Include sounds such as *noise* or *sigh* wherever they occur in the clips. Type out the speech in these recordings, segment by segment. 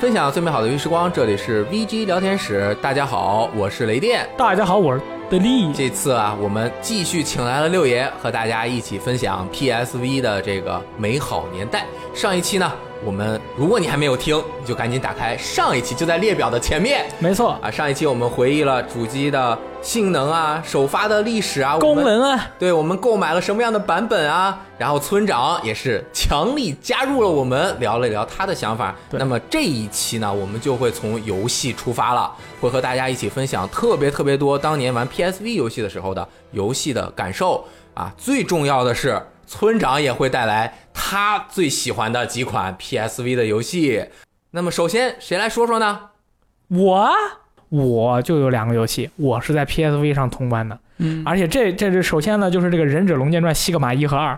分享最美好的游戏时光，这里是 VG 聊天室。大家好，我是雷电。大家好，我是德利。这次啊，我们继续请来了六爷，和大家一起分享 PSV 的这个美好年代。上一期呢，我们如果你还没有听，你就赶紧打开上一期，就在列表的前面。没错啊，上一期我们回忆了主机的性能啊、首发的历史啊、功能啊，对我们购买了什么样的版本啊，然后村长也是强力加入了我们，聊了聊他的想法。那么这一期呢，我们就会从游戏出发了，会和大家一起分享特别特别多当年玩 PSV 游戏的时候的游戏的感受啊。最重要的是，村长也会带来他最喜欢的几款 PSV 的游戏。那么首先谁来说说呢？我我就有两个游戏，我是在 PSV 上通关的。嗯，而且这这是首先呢，就是这个《忍者龙剑传：西格玛一和二》。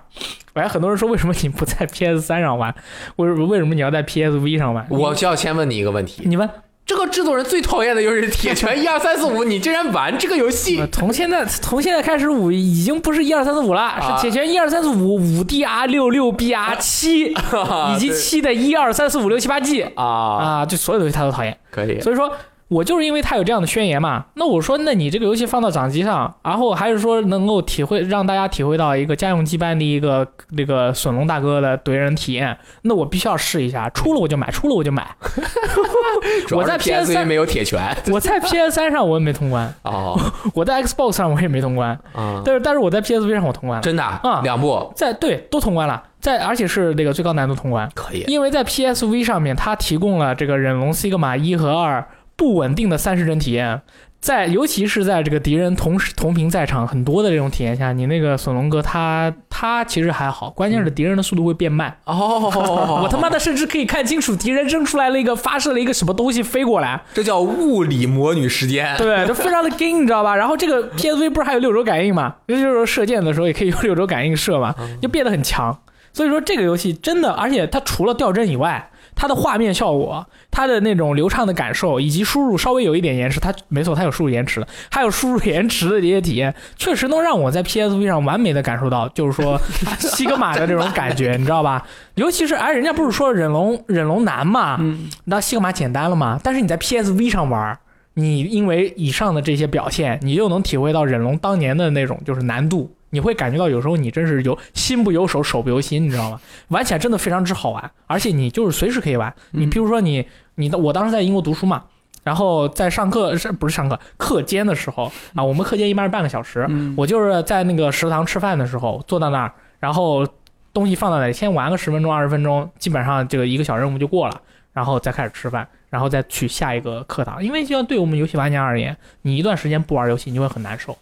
哎，很多人说为什么你不在 PS 三上玩？为什么为什么你要在 PSV 上玩？我就要先问你一个问题，你问，这个制作人最讨厌的就是铁拳一二三四五，你竟然玩这个游戏呃？从现在从现在开始五已经不是一二三四五了，啊是铁拳一二三四五五 DR 六六 BR 七以及对七的一二三四五六七八 G 啊，啊，就所有东西他都讨厌。可以，所以说我就是因为他有这样的宣言嘛，那我说，那你这个游戏放到掌机上，然后还是说能够体会让大家体会到一个家用机般的一个那个损龙大哥的怼人体验，那我必须要试一下，出了我就买，出了我就买。*laughs* 我在 PS PS3 没有铁拳。*laughs* 我在 PS 三上我也没通关，哦，我在 Xbox 上我也没通关，啊，但是但是我在 PSV 上我通关了，真的啊？啊。两部？在对都通关了，在而且是那个最高难度通关，可以，因为在 PSV 上面，它提供了这个忍龙 Sigma 一和二不稳定的三十帧体验，在尤其是在这个敌人同时同屏在场很多的这种体验下，你那个索隆哥他他其实还好，关键是敌人的速度会变慢。哦，*laughs* 我他妈的甚至可以看清楚敌人扔出来了一个发射了一个什么东西飞过来，这叫物理魔女时间，对，就非常的 gay，你知道吧？然后这个 PSV 不是还有六轴感应嘛？就是射箭的时候也可以用六轴感应射嘛，就变得很强。所以说这个游戏真的，而且它除了掉帧以外，它的画面效果、它的那种流畅的感受，以及输入稍微有一点延迟，它没错，它有输入延迟的，还有输入延迟的这些体验，确实能让我在 PSV 上完美的感受到，就是说西格玛的这种感觉，你知道吧？*laughs* 尤其是哎，人家不是说忍龙忍龙难嘛，嗯，那西格玛简单了嘛？但是你在 PSV 上玩，你因为以上的这些表现，你又能体会到忍龙当年的那种就是难度，你会感觉到有时候你真是有心不由手，手不由心，你知道吗？玩起来真的非常之好玩，而且你就是随时可以玩。你比如说你你的我当时在英国读书嘛。然后在上课是不是上课课间的时候啊？我们课间一般是半个小时，嗯我就是在那个食堂吃饭的时候坐到那儿，然后东西放到那里，先玩个十分钟、二十分钟，基本上这个一个小任务就过了，然后再开始吃饭，然后再去下一个课堂。因为就像对我们游戏玩家而言，你一段时间不玩游戏，你就会很难受。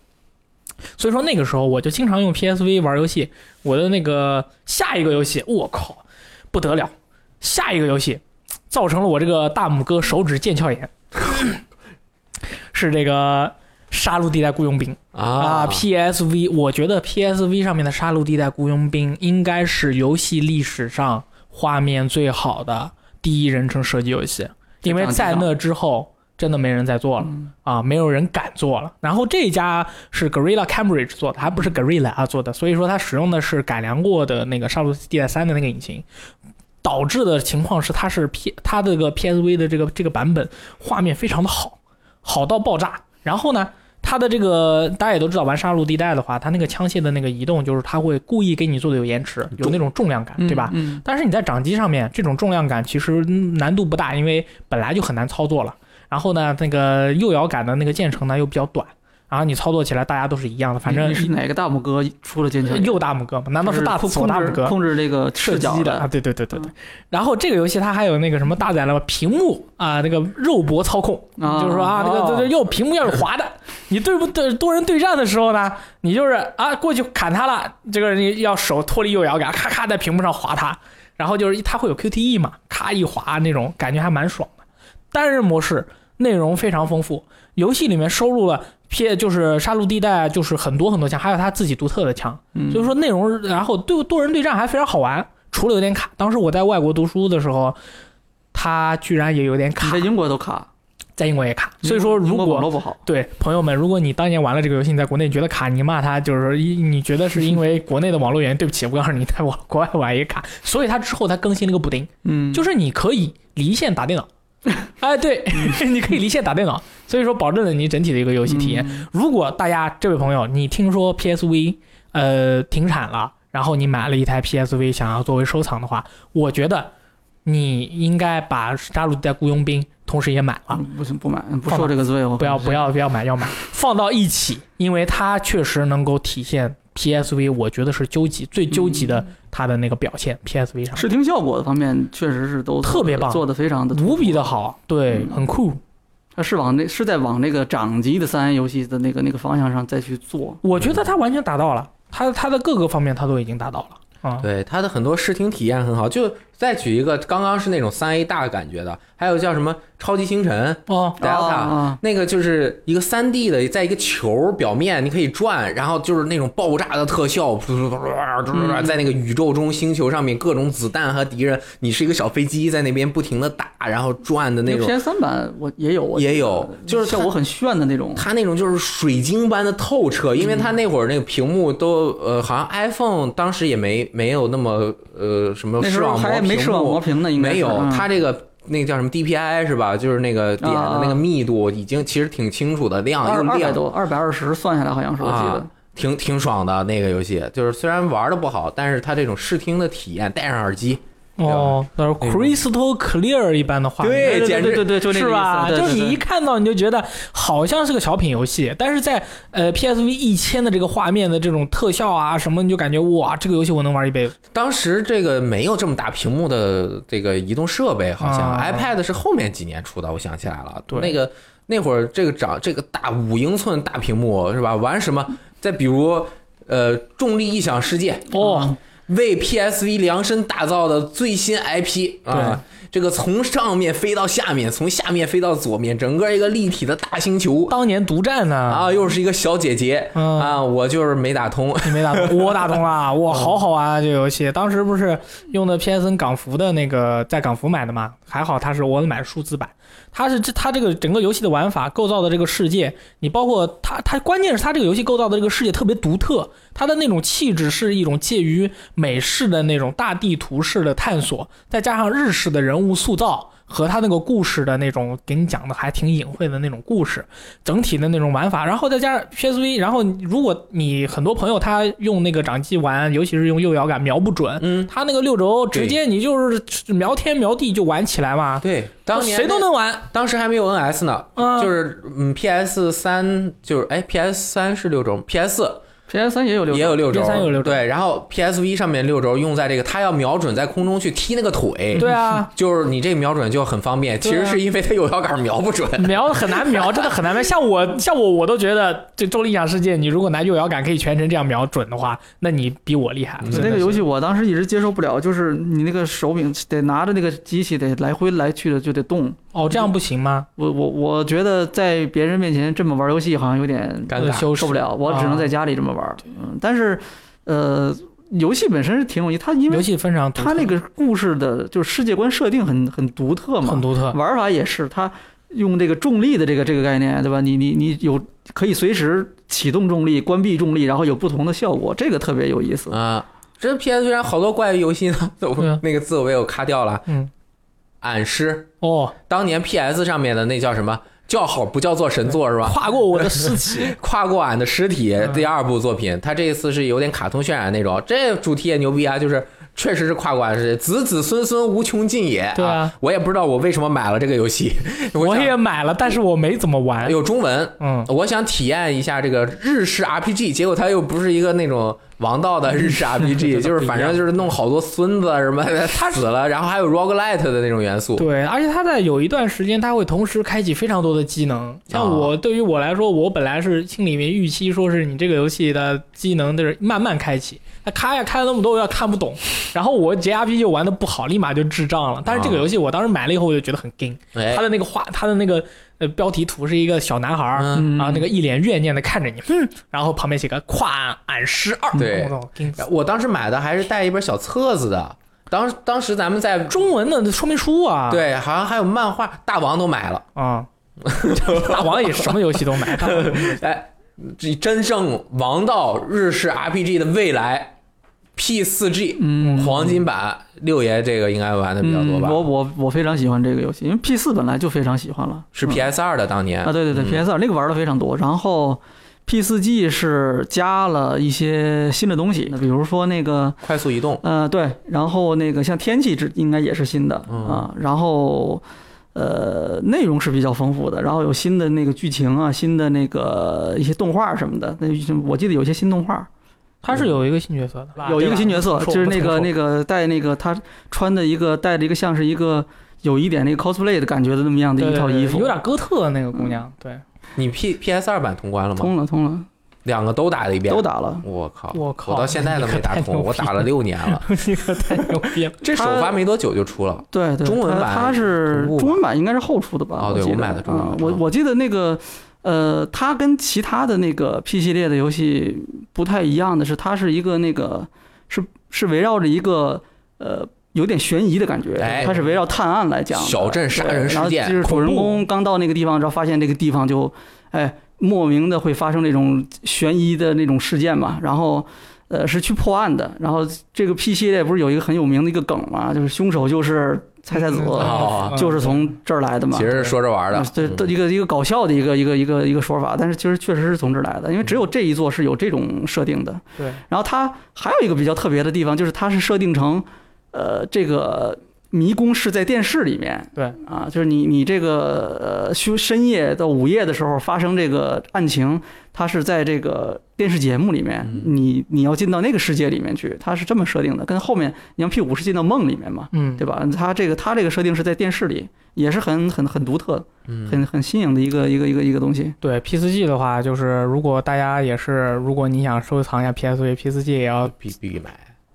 所以说那个时候我就经常用 PSV 玩游戏，我的那个下一个游戏，我靠，不得了！下一个游戏造成了我这个大拇哥手指腱鞘炎，*coughs* 是这个杀戮地带雇佣兵。啊啊，PSV，我觉得 PSV 上面的《杀戮地带雇佣兵》应该是游戏历史上画面最好的第一人称射击游戏，因为在那之后真的没人再做了嗯啊，没有人敢做了。然后这一家是 Gorilla Cambridge 做的，还不是 Gorilla 啊做的，所以说它使用的是改良过的那个《杀戮地带三》的那个引擎。导致的情况是，它是 P 它这个 PSV 的这个这个版本画面非常的好，好到爆炸。然后呢，它的这个大家也都知道，玩杀戮地带的话，它那个枪械的那个移动，就是它会故意给你做的有延迟，有那种重量感，对吧？嗯，但是你在掌机上面，这种重量感其实嗯难度不大，因为本来就很难操作了。然后呢，那个右摇杆的那个键程呢又比较短，然后你操作起来大家都是一样的，反正你是哪个大拇哥出了剑桥？右大拇哥嘛，难道是大控左大拇哥？控制这个射击的啊，对对对对对。然后这个游戏它还有那个什么搭载了屏幕啊，那个肉搏操控，啊就是说啊，那个哦这这又屏幕要是滑的，*laughs* 你对不对多人对战的时候呢，你就是啊过去砍他了，这个人要手脱离右摇杆，咔咔在屏幕上划他，然后就是它会有 QTE 嘛，咔一划那种感觉还蛮爽的。单人模式内容非常丰富，游戏里面收录了 P 就是杀戮地带，就是很多很多枪，还有他自己独特的枪。嗯所以说内容，然后对多人对战还非常好玩，除了有点卡。当时我在外国读书的时候，它居然也有点卡在，英国都卡，在英国也卡。所以说，如果网果络不好，对朋友们，如果你当年玩了这个游戏，你在国内觉得卡，你骂他就是说你觉得是因为国内的网络原因，*laughs* 对不起，我告诉你，在网国外玩也卡。所以它之后它更新了一个补丁，嗯，就是你可以离线打电脑。*laughs* 哎，对，*laughs* 你可以离线打电脑，所以说保证了你整体的一个游戏体验。嗯如果大家这位朋友，你听说 PSV 呃停产了，然后你买了一台 PSV 想要作为收藏的话，我觉得你应该把加入在雇佣兵，同时也买了。嗯不行不买，不受这个罪，我不要不要不要买，要买 *laughs* 放到一起，因为它确实能够体现 PSV，我觉得是究极最究极的它的那个表现。PSV 上视听效果的方面确实是都特别棒做的非常的无比的。好，对，嗯很酷。它是往那是在往那个掌机的三 A 游戏的那个那个方向上再去做。我觉得它完全达到了，它它的各个方面它都已经达到了啊。对它的很多视听体验很好。就再举一个，刚刚是那种三 A 大感觉的，还有叫什么超级星辰哦，Delta，、啊那个就是一个三 D 的，在一个球表面你可以转，然后就是那种爆炸的特效，噗噗噗在那个宇宙中星球上面各种子弹和敌人，你是一个小飞机在那边不停的打，然后转的那种。PS 三版我也有，也有就是它效果很炫的那种。它那种就是水晶般的透彻，因为它那会儿那个屏幕都呃，好像 iPhone 当时也没没有那么呃什么视网膜没视网膜幕，屏的，应该没有，嗯它这个那个叫什么 DPI 是吧？就是那个点的那个密度已经其实挺清楚的，亮又亮，二二百多，二百二十算下来好像是我记得啊。挺挺爽的那个游戏。就是虽然玩的不好，但是它这种视听的体验，戴上耳机，哦，那是 crystal clear 一般的画面，对简直对对对，就那个是吧？意思对就你对对一看到你就觉得好像是个小品游戏，但是在呃 PSV 一千的这个画面的这种特效啊什么，你就感觉哇，这个游戏我能玩一辈子。当时这个没有这么大屏幕的这个移动设备，好像、啊 iPad 是后面几年出的，我想起来了。对那个那会儿这个长这个大五英寸大屏幕是吧？玩什么？再比如呃，重力异想世界哦，为 PSV 量身打造的最新 IP 啊，这个从上面飞到下面，从下面飞到左面，整个一个立体的大星球当年独占呢，啊，又是一个小姐姐嗯啊，我就是没打通。你没打通，*laughs* 我打通了，哇，好好玩啊！这个游戏当时不是用的 PSN 港服的那个，在港服买的嘛，还好它是我买的数字版，它是这它这个整个游戏的玩法构造的这个世界，你包括它它关键是它这个游戏构造的这个世界特别独特，它的那种气质是一种介于美式的那种大地图式的探索，再加上日式的人物塑造。和他那个故事的那种给你讲的还挺隐晦的那种故事，整体的那种玩法，然后再加上 PSV，然后如果你很多朋友他用那个掌机玩，尤其是用右摇杆瞄不准，嗯，他那个六轴直接你就是瞄天瞄地就玩起来嘛，对，当年谁都能玩，当时还没有 NS 呢，嗯就是嗯，PS 三就是哎，PS 三是六轴，PS 四 PS 三也有六也有六轴，PS3 有六轴对，然后 PSV 上面六轴用在这个，它要瞄准在空中去踢那个腿，对啊，就是你这个瞄准就很方便，其实是因为它有摇杆瞄不准。瞄很难瞄，真的很难瞄。像我像我我都觉得这《重力想世界》，你如果拿右摇杆可以全程这样瞄准的话，那你比我厉害。那个游戏我当时一直接受不了，就是你那个手柄得拿着那个机器得来回来去的就得动。哦，这样不行吗？我我我觉得在别人面前这么玩游戏好像有点尴尬受不了，我只能在家里这么玩。嗯，但是呃，游戏本身是挺有意思，它因为游戏非常它那个故事的就是世界观设定很很独特嘛，很独特，玩法也是，它用这个重力的这个这个概念，对吧？你你你有可以随时启动重力、关闭重力，然后有不同的效果，这个特别有意思。啊，这 PS 虽然好多怪游戏呢，*laughs* 都啊那个字我也有卡掉了。嗯，俺师，哦，当年 PS 上面的那叫什么？叫好不叫座神作 *laughs* 是吧？跨过我的尸体，*laughs* 跨过俺的尸体嗯。第二部作品，他这一次是有点卡通渲染那种，这主题也牛逼啊，就是确实是跨过俺的尸体，子子孙孙无穷尽也。对啊我也不知道我为什么买了这个游戏，*laughs* 我想也买了，但是我没怎么玩。有中文，嗯，我想体验一下这个日式 RPG，结果它又不是一个那种王道的日式 *laughs* RPG，就是反正就是弄好多孙子什么的死了，然后还有 roguelite 的那种元素。对，而且它在有一段时间，它会同时开启非常多的机能。像哦我对于我来说，我本来是心里面预期说是你这个游戏的机能就是慢慢开启，它开呀开了那么多，我要看不懂。然后我 JRPG 玩的不好，立马就智障了。但是这个游戏我当时买了以后，我就觉得很。哎它的那个画，它的那个呃标题图是一个小男孩儿，嗯然后那个一脸怨念的看着你，嗯，*laughs* 然后旁边写个跨俺师二，对我当时买的还是带一本小册子的，当当时咱们在中文的说明书啊，对，好像还有漫画，大王都买了。啊，*laughs* 大王也什么游戏都买，*laughs* 哎，这真正王道日式 RPG 的未来，P 四 G 嗯，黄金版，六爷这个应该玩的比较多吧？嗯我我我非常喜欢这个游戏，因为 P 四本来就非常喜欢了，是嗯 PS 二的当年啊，对对对嗯，PS 二那个玩的非常多，然后 P 四 G 是加了一些新的东西，比如说那个快速移动，呃对，然后那个像天气这应该也是新的嗯啊，然后。呃，内容是比较丰富的，然后有新的那个剧情啊，新的那个一些动画什么的。那我记得有些新动画，他是有一个新角色的，有一个新角色，就是那个那个个带那个他穿的一个带着一个像是一个有一点那个 cosplay 的感觉的那么样的一套衣服，有点哥特那个姑娘，对，你 P PS 二版通关了吗？通了通了，两个都打了一遍，都打了。我靠！我靠。我到现在都没打通，我打了六年了。*laughs* 这个太牛逼了，*laughs* 这首发没多久就出了，对对，中文版它是中文版应该是后出的吧？哦对我买的中文版啊我啊我记得那个呃，它跟其他的那个 P 系列的游戏不太一样的是，它是一个那个是是围绕着一个呃。有点悬疑的感觉，哎它是围绕探案来讲，小镇杀人事件就是主人公刚到那个地方之后，发现这个地方就，哎，莫名的会发生那种悬疑的那种事件嘛，然后，呃，是去破案的。然后这个 P 系列不是有一个很有名的一个梗嘛，就是凶手就是菜菜子，哦就是从这儿来的嘛。其实说着玩的啊。对，一个一个搞笑的一个一个一个一个说法，但是其实确实是从这儿来的，因为只有这一座是有这种设定的。对，然后它还有一个比较特别的地方，就是它是设定成，呃，这个迷宫是在电视里面。对啊，就是你你这个呃，休深夜到午夜的时候发生这个案情，它是在这个电视节目里面，嗯你你要进到那个世界里面去，它是这么设定的，跟后面你像 P 五是进到梦里面嘛，嗯，对吧？它这个它这个设定是在电视里，也是很很很独特、嗯，很很新颖的一个一个一个一个东西。对 P 四 G 的话，就是如果大家也是，如果你想收藏一下 PSV P 四 G，也要必必买。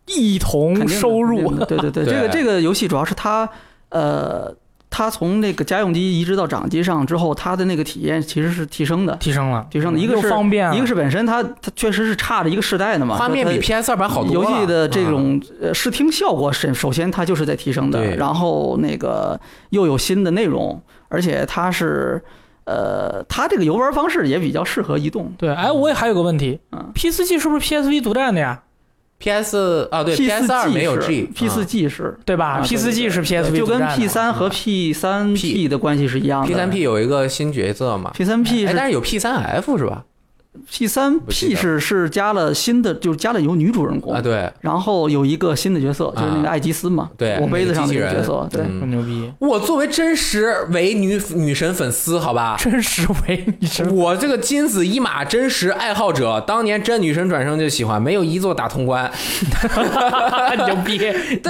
一同收入对对，对这个这个游戏主要是它，呃，它从那个家用机移植到掌机上之后，它的那个体验其实是提升的。提升了，提升的一个是方便啊，一个是本身它它确实是差着一个世代的嘛，画面比 PS 二版好多游。戏的这啊种呃视听效果首首先它就是在提升的，然后那个又有新的内容，而且它是呃它这个游玩方式也比较适合移动。对，哎，我也还有个问题嗯，P 四 G 是不是 PSV 独占的呀？PS 啊，对 P，PS 二没有 G，P 四啊 G 是对吧啊？P 四 G 是 PSV 就跟 P 三和 P 三 P 的关系是一样的。P 三 P 有一个新角色嘛？P 三 P 但是有 P 三 F 是吧？P 三 P 是是加了新的，就是加了有女主人公。啊，，对。然后有一个新的角色，就是那个啊艾吉斯嘛，对，我杯子上的那个角色，对。嗯。很牛逼，我作为真实伪女女神粉丝，好吧，真实伪女神我这个金子一马真实爱好者，当年真女神转生就喜欢，没有一座打通关。牛 *laughs* 逼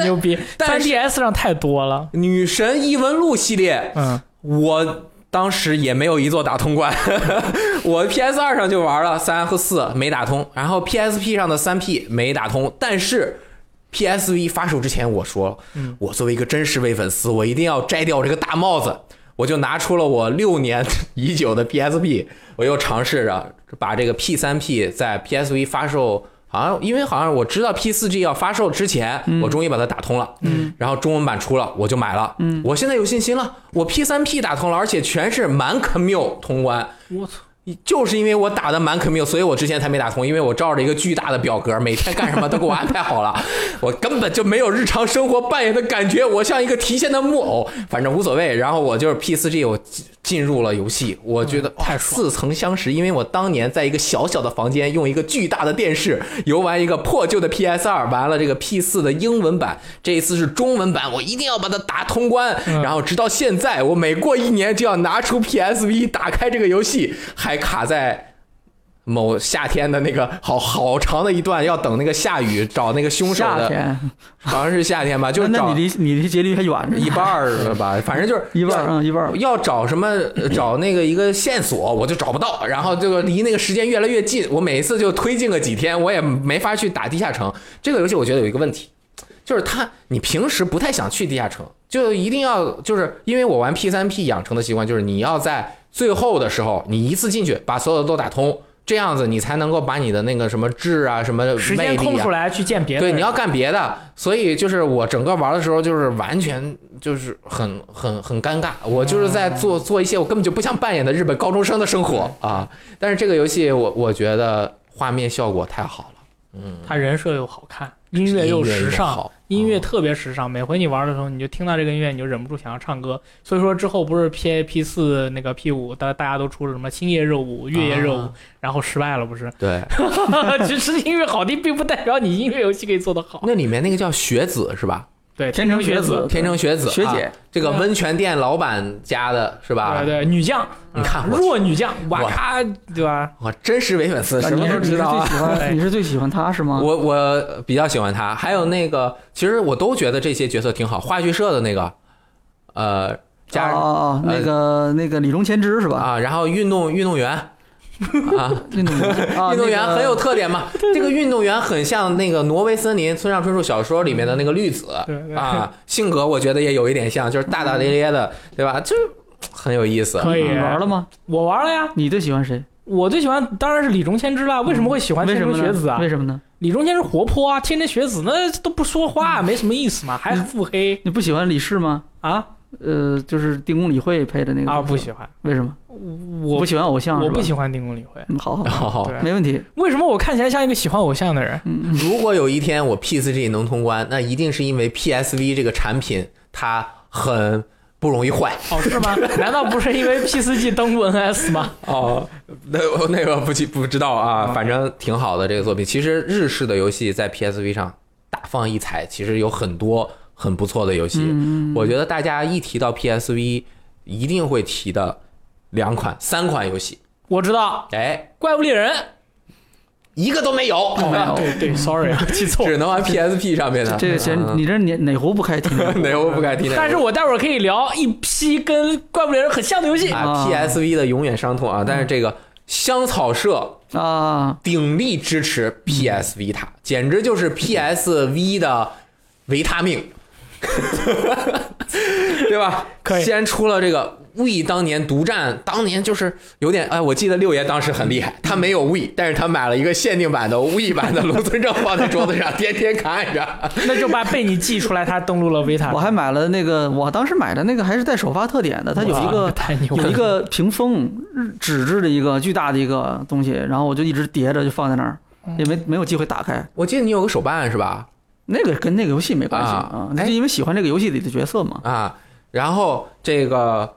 牛逼，*laughs* 三但是 DS 上太多了，女神异闻录系列，嗯，我当时也没有一座打通关，*laughs* 我 PS 二上就玩了三和四没打通，然后 PSP 上的三 P 没打通，但是 PSV 发售之前我说，嗯我作为一个真实伪粉丝，我一定要摘掉这个大帽子。我就拿出了我六年已久的 PSP，我又尝试着把这个 P 3 P 在 PSV 发售，好像因为好像我知道 P 四 G 要发售之前，我终于把它打通了。嗯，然后中文版出了，我就买了。嗯，我现在有信心了，我 P 三 P 打通了，而且全是满 commute 通关。我操，就是因为我打的蛮肯缪，所以我之前才没打通，因为我照着一个巨大的表格，每天干什么都给我安排好了，*laughs* 我根本就没有日常生活扮演的感觉，我像一个提线的木偶，反正无所谓。然后我就是 P 四 G，我进进入了游戏，我觉得哇太爽似曾相识，因为我当年在一个小小的房间，用一个巨大的电视游玩一个破旧的 PS 二玩了这个 P 四的英文版，这一次是中文版，我一定要把它打通关。嗯然后直到现在，我每过一年就要拿出 PSV 打开这个游戏，还卡在。某夏天的那个好好长的一段，要等那个下雨找那个凶手的，*laughs* 好像是夏天吧，就是找那你离你离结局还远着，一半儿了吧，*laughs* 反正就是一半儿嗯一半儿要找什么呃找那个一个线索，我就找不到，然后这个离那个时间越来越近，我每一次就推进个几天，我也没法去打地下城。这个游戏我觉得有一个问题，就是他你平时不太想去地下城，就一定要就是因为我玩 P 三 P 养成的习惯，就是你要在最后的时候你一次进去把所有的都打通。这样子你才能够把你的那个什么智啊、什么时魅力啊间空出，来去见别的人，对，你要干别的，所以就是我整个玩的时候，就是完全就是很很很尴尬。我就是在做做一些我根本就不想扮演的日本高中生的生活啊。但是这个游戏我我觉得画面效果太好了，嗯他人设又好看，音乐又时尚，好音乐哦特别时尚。每回你玩的时候，你就听到这个音乐，你就忍不住想要唱歌。所以说之后不是 P A P 四那个 P 五，大大家都出了什么星夜热舞、月夜热舞，啊然后失败了，不是？对，*laughs* 其实音乐好听，并不代表你音乐游戏可以做得好。那里面那个叫雪子是吧？对，天成学子天成学子，学姐啊这个温泉店老板家的是吧？对对，女将，你看弱女将，哇哇咔，对吧？我真实伪粉丝，什么都知道啊。你是最喜欢 *laughs* 对你是最喜欢他是吗？我我比较喜欢他，还有那个，其实我都觉得这些角色挺好。话剧社的那个，呃，哦加哦那个那个李中千之是吧？啊，然后运动运动员啊，*laughs* *laughs* 运动员啊，运动员很有特点嘛。*laughs* 这个运动员很像那个《挪威森林》村上春树小说里面的那个绿子啊，性格我觉得也有一点像，就是大大咧咧的，对吧？就很有意思。可以你玩了吗？我玩了呀，你最喜欢谁？我最喜欢当然是李中千之啦。为什么会喜欢天为什么呢成学子啊？为什么呢？李中千是活泼啊，天天学子那都不说话，没什么意思嘛，还腹黑你不喜欢李氏吗？啊呃，就是定宫理会配的那个啊，不喜欢，为什么？我不喜欢偶像？我不喜欢定宫理会。嗯，好 *laughs* 好，好，对，没问题。为什么我看起来像一个喜欢偶像的人？*laughs* 如果有一天我 P 4 G 能通关，那一定是因为 PSV 这个产品它很不容易坏。哦，是吗？*laughs* 难道不是因为 P 4 G 登陆 NS 吗？哦，那那个不记不知道啊，反正挺好的这个作品。其实日式的游戏在 PSV 上大放异彩，其实有很多很不错的游戏。嗯我觉得大家一提到 PSV，一定会提的两款、三款游戏，我知道，哎，怪物猎人。一个都没有，没有哦对对，sorry 啊，*laughs* 记错。只能玩 PSP 上面的。这个先，你这哪哪壶不开提哪壶。*laughs* 不开提哪壶。但是我待会儿可以聊一批跟怪物猎人很像的游戏。啊啊，PSV 的永远伤痛啊！但是这个香草社啊，鼎力支持 PS Vita，简直就是 PSV 的维他命，*laughs* 对吧？可以先出了这个 We 当年独占，当年就是有点哎，我记得六爷当时很厉害，他没有 We，但是他买了一个限定版的 We 版的龙村正放在桌子上，天天看着。*laughs* 那就把被你记出来，他登录了维塔。我还买了那个，我当时买的那个还是带首发特点的，它有一个太牛了，有一个屏风，日纸质的一个巨大的一个东西，然后我就一直叠着就放在那儿，也没没有机会打开。我记得你有个手办是吧？那个跟那个游戏没关系啊那是因为喜欢这个游戏里的角色嘛。啊，然后这个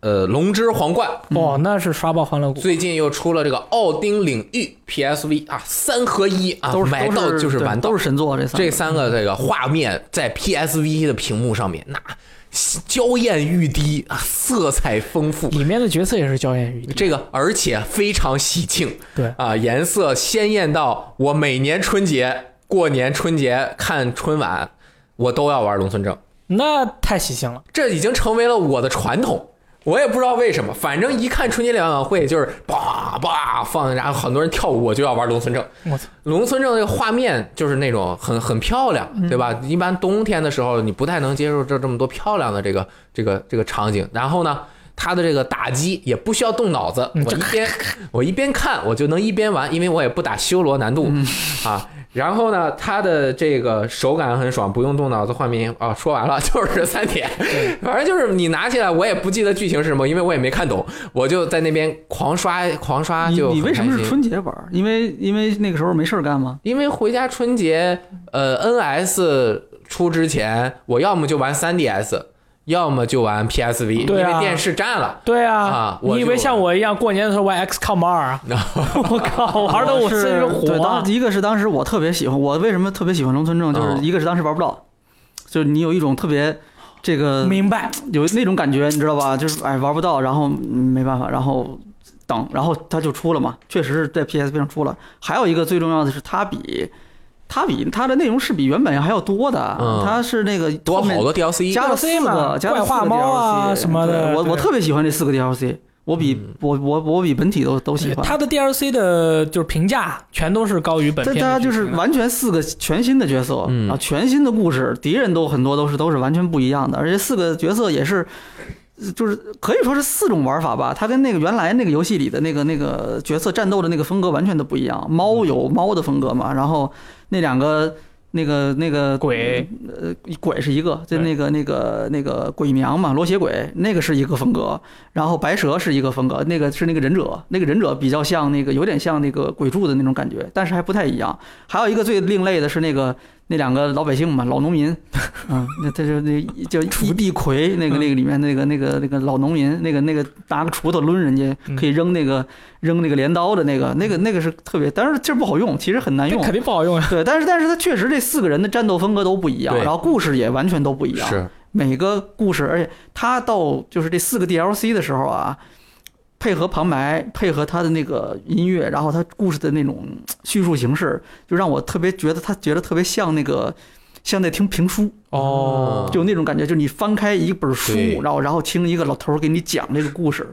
呃龙之皇冠。哦，那是刷爆欢乐谷。最近又出了这个奥丁领域 PSV 啊，三合一啊，都是买到就是玩到都。是神作，这三个这三个这个画面在 PSV 的屏幕上面，那娇艳欲滴啊，色彩丰富。里面的角色也是娇艳欲滴。这个而且非常喜庆对，啊，颜色鲜艳到我每年春节、过年春节看春晚，我都要玩龙村正。那太喜庆了。这已经成为了我的传统。我也不知道为什么，反正一看春节联欢晚会就是叭叭放，然后很多人跳舞，我就要玩龙村正。我操，龙村正这个画面就是那种很很漂亮，对吧？一般冬天的时候你不太能接受这这么多漂亮的这个这个这个场景。然后呢，它的这个打击也不需要动脑子，我一边我一边看我就能一边玩，因为我也不打修罗难度啊。然后呢，它的这个手感很爽，不用动脑子，换名啊，说完了 *laughs* 就是这三点，反正就是你拿起来，我也不记得剧情是什么，因为我也没看懂，我就在那边狂刷狂刷你就你为什么是春节玩？因为因为那个时候没事儿干吗？因为回家春节，呃，NS 出之前，我要么就玩 3DS，要么就玩 PSV，、因为电视占了。对啊，啊你以为像我一样过年的时候玩 XCOM 二啊？*laughs* 我靠，玩的我是真是，火啊当！一个是当时我特别喜欢，我为什么特别喜欢农村正，就是嗯一个是当时玩不到，就是你有一种特别这个明白，有那种感觉，你知道吧？就是哎玩不到，然后嗯没办法，然后等，然后它就出了嘛，确实是在 PSV 上出了。还有一个最重要的是，它比它比它的内容是比原本还要多的，嗯。它是那个多好多 DLC，加了四个，加了怪化四个猫啊什么的我我特别喜欢这四个 DLC，我比嗯。我我我比本体都都喜欢。它的 DLC 的就是评价全都是高于本片的大家就是完全四个全新的角色，嗯。啊，全新的故事，敌人都很多都是都是完全不一样的，而且四个角色也是，呃就是可以说是四种玩法吧。它跟那个原来那个游戏里的那个那个角色战斗的那个风格完全都不一样。猫有猫的风格嘛，然后那两个。那个那个鬼，呃，鬼是一个，就那个那个那个鬼娘嘛，罗血鬼，那个是一个风格，然后白蛇是一个风格，那个是那个忍者，那个忍者比较像那个有点像那个鬼柱的那种感觉，但是还不太一样。还有一个最另类的是那个那两个老百姓嘛，老农民，嗯，*laughs* 那他就那叫一地魁，那个那个里面那个那个那个老农民，那个那个拿个锄头抡人家，嗯可以扔那个扔那个镰刀的那个，那个那个是特别，但是劲儿不好用，其实很难用。肯定不好用呀。对，但是但是他确实这四个人的战斗风格都不一样，然后故事也完全都不一样。是每个故事，而且他到就是这四个 DLC 的时候啊，配合旁白，配合他的那个音乐，然后他故事的那种叙述形式，就让我特别觉得他觉得特别像那个像在听评书，哦。就那种感觉，就你翻开一本书，然后然后听一个老头儿给你讲这个故事，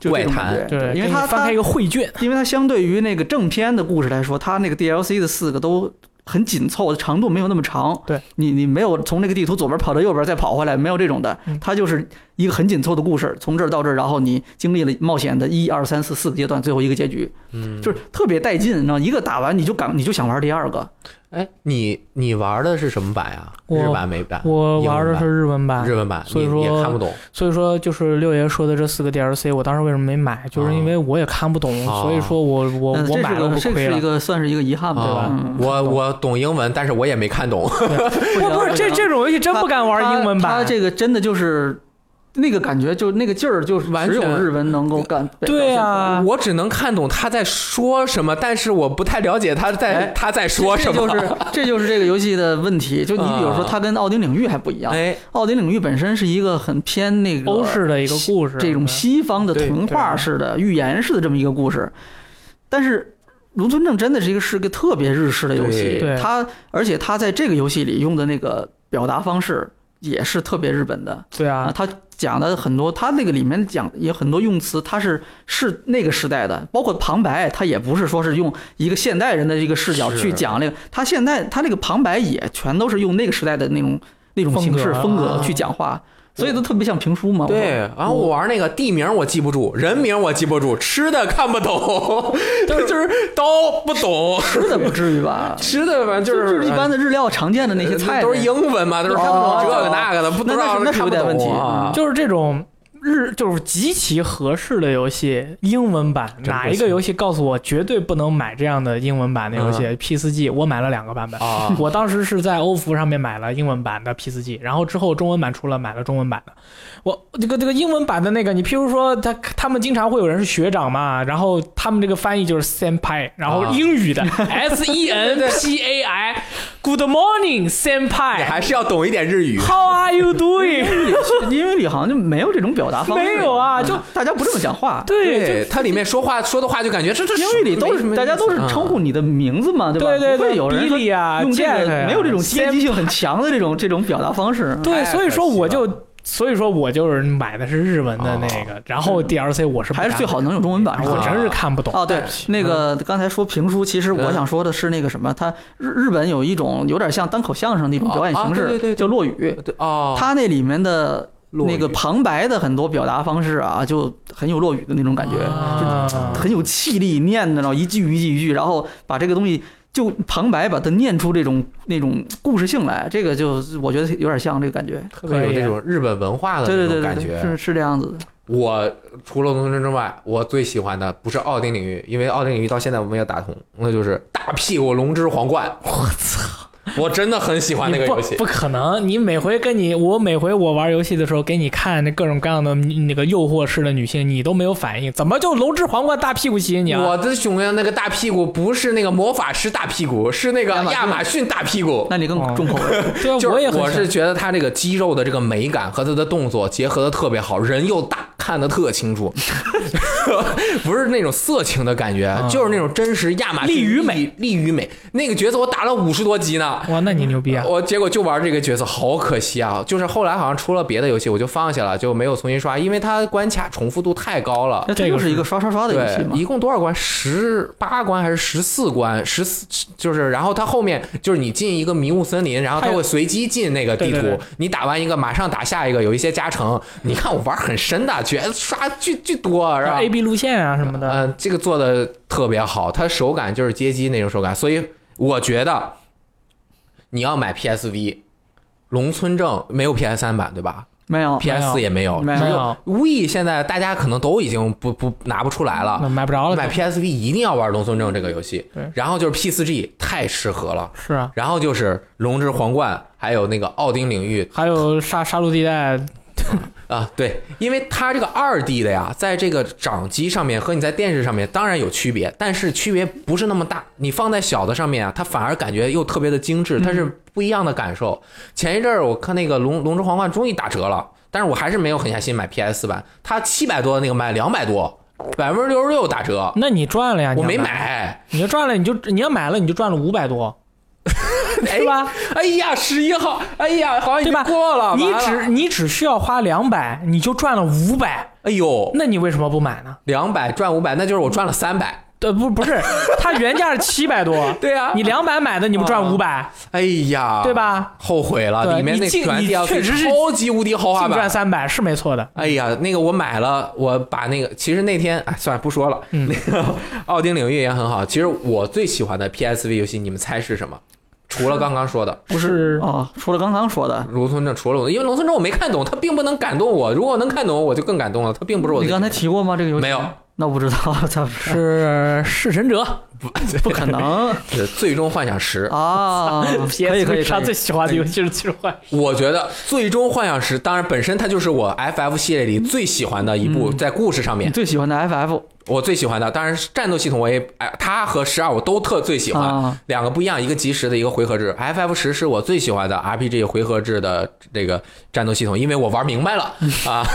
就怪谈。觉。对，因为他翻开一个绘卷，因为它相对于那个正片的故事来说，它那个 DLC 的四个都很紧凑，长度没有那么长。对，你你没有从那个地图左边跑到右边再跑回来，没有这种的。嗯，它就是一个很紧凑的故事，从这儿到这儿，然后你经历了冒险的一二三四四个阶段，最后一个结局，嗯，就是特别带劲，你知道，一个打完你就感你就想玩第二个。哎，你你玩的是什么版呀？我日版美版？我玩的是日文版版，日文版，所以你也说看不懂。所以说就是六爷说的这四个 DLC，我当时为什么没买，就是因为我也看不懂，哦所以说我我嗯我买了不亏了。是一个算是一个遗憾吧，对吧嗯我我懂英文，但是我也没看懂。不 *laughs* 不是这这种游戏真不敢玩英文版。它这个真的就是那个感觉，就那个劲儿，就是完全只有日文能够干。对啊，我只能看懂他在说什么，但是我不太了解他在哎他在说什么。这就是这就是这个游戏的问题。就你比如说，啊它跟奥丁领域还不一样。哎，奥丁领域本身是一个很偏那个欧式的一个故事，这种西方的童话式的、寓言式的这么一个故事，但是。龙村正真的是一个是个特别日式的游戏对，它而且它在这个游戏里用的那个表达方式也是特别日本的啊，对啊，他讲的很多，他那个里面讲也很多用词，他是是那个时代的，包括旁白，他也不是说是用一个现代人的一个视角去讲那个，他现在他那个旁白也全都是用那个时代的那种那种形式风格去讲话，所以都特别像评书嘛。对，然后我玩那个地名我记不住，人名我记不住，吃的看不懂，就是 *laughs* 都不懂。*laughs* 吃的不至于吧？*laughs* 吃的反正就就是一般的日料常见的那些菜都是英文嘛，都是看不懂这个那个的，不知道那那是那是有点问题。就是这种日就是极其合适的游戏，英文版哪一个游戏告诉我绝对不能买这样的英文版的游戏、p 四 G 我买了两个版本。啊，我当时是在欧服上面买了英文版的 P 四 G，然后之后中文版出了，买了中文版的。我这个这个英文版的那个，你譬如说他他们经常会有人是学长嘛，然后他们这个翻译就是 senpai，然后啊英语的 *laughs* S E N P A I，Good morning 你 senpai，How 还是要懂一点日语。How are you doing？英语里好像就没有这种表达方式，没有啊就嗯大家不这么讲话。*laughs* 对，对，它里面说话说的话就感觉这这英语里都是什么是大家都是称呼你的名字嘛，对吧？对对对，不会有人说比利啊，用这 Jack 个呀没有这种阶级性很强的这种这种表达方式。对，太所以说我就，所以说我就是买的是日文的那个，然后 DLC 我是还是最好能有中文版，我？真是看不懂。哦，对对不，起那个刚才说评书，其实我嗯想说的是那个什么，它日日本有一种有点像单口相声那种表演形啊啊对对式，对。叫落语。对哦，它那里面的那个旁白的很多表达方式啊，就很有落语的那种感觉，啊。很有气力，念的，然后一句一句一句，然后把这个东西就旁白把它念出这种那种故事性来，这个就我觉得有点像这个感觉。特别有这种日本文化的对那对对对对，种感觉。是是这样子的。我除了龙村之外，我最喜欢的不是奥丁领域，因为奥丁领域到现在我没有打通，那就是大屁股龙之皇冠。我操！*laughs* 我真的很喜欢那个游戏不。可能，你每回跟你我每回我玩游戏的时候给你看那各种各样的那个诱惑式的女性，你都没有反应，怎么就龙之皇冠大屁股吸引你了？我的熊样那个大屁股不是那个魔法师大屁股，是那个亚马逊大屁股。那你更哦重口味。对啊，我也我是觉得他这个肌肉的这个美感和他的动作结合的特别好，人又大，看得特清楚，不是那种色情的感觉，嗯就是那种真实亚马逊力与美，利于美。那个角色我打了五十多级呢。哇，那你牛逼啊！我结果就玩这个角色，好可惜啊！就是后来好像出了别的游戏，我就放下了，就没有重新刷，因为它关卡重复度太高了。那这就是一个刷刷刷的游戏对，嘛。一共多少关？十八关还是十四关？十四就是，然后它后面就是你进一个迷雾森林，然后它会随机进那个地图，对对对你打完一个马上打下一个，有一些加成。你看我玩很深的，觉得刷巨巨多，然后 A B 路线啊什么的，嗯、这个做的特别好，它手感就是街机那种手感，所以我觉得你要买 PSV，龙村正没有 PS 三版对吧？没有 PS 也没有，没有没有，，We 现在大家可能都已经不不拿不出来了。买不着了，买 PSV 一定要玩《龙村证》这个游戏对，然后就是 P 四 G 太适合了，是啊，然后就是《龙之皇冠》，还有那个奥丁领域还有杀杀戮地带，*laughs* 啊，对，因为它这个二 D 的呀，在这个掌机上面和你在电视上面当然有区别，但是区别不是那么大。你放在小的上面啊，它反而感觉又特别的精致，它是不一样的感受。前一阵儿我看那个龙《龙之皇冠》终于打折了，但是我还是没有狠下心买 PS 版，它七百多的那个卖两百多，百分之六十六打折，那你赚了呀？我没买，你就赚了，你就你要买了，你就赚了五百多，哎是吧？哎呀，十一号，哎呀，好像已经对吧过了，你只你只需要花两百，你就赚了五百，哎呦，那你为什么不买呢？两百赚五百，那就是我赚了三百。呃，不不是，它原价是七百多，*laughs* 对啊你两百买的，你不赚五百，哎呀，对？吧？后悔了，里面那你净全你确实是超级无敌豪华净赚。三百是没错的。哎呀，那个我买了，我把那个其实那天哎，算了不说了。嗯 *laughs* 那个奥丁领域也很好。其实我最喜欢的 PSV 游戏，你们猜是什么？除了刚刚说的不是哦，除了刚刚说的，卢村证，除了我，因为卢村证我没看懂，它并不能感动我。如果我能看懂，我就更感动了。它并不是我最你刚才提过吗？这个游戏没有，那我不知道，操，是弑神者不不可能是最终幻想十。啊！可 *laughs* 以可以，可以上最喜欢的游戏是《最终幻我觉得《最终幻想十》，当然本身它就是我 FF 系列里最喜欢的一部，在故事上面你最喜欢的 FF 我最喜欢的。当然是战斗系统，我也哎，它和十二我都特最喜欢，啊，两个不一样，一个即时的，一个回合制。FF 十是我最喜欢的 RPG 回合制的这个战斗系统，因为我玩明白了 *laughs* 啊。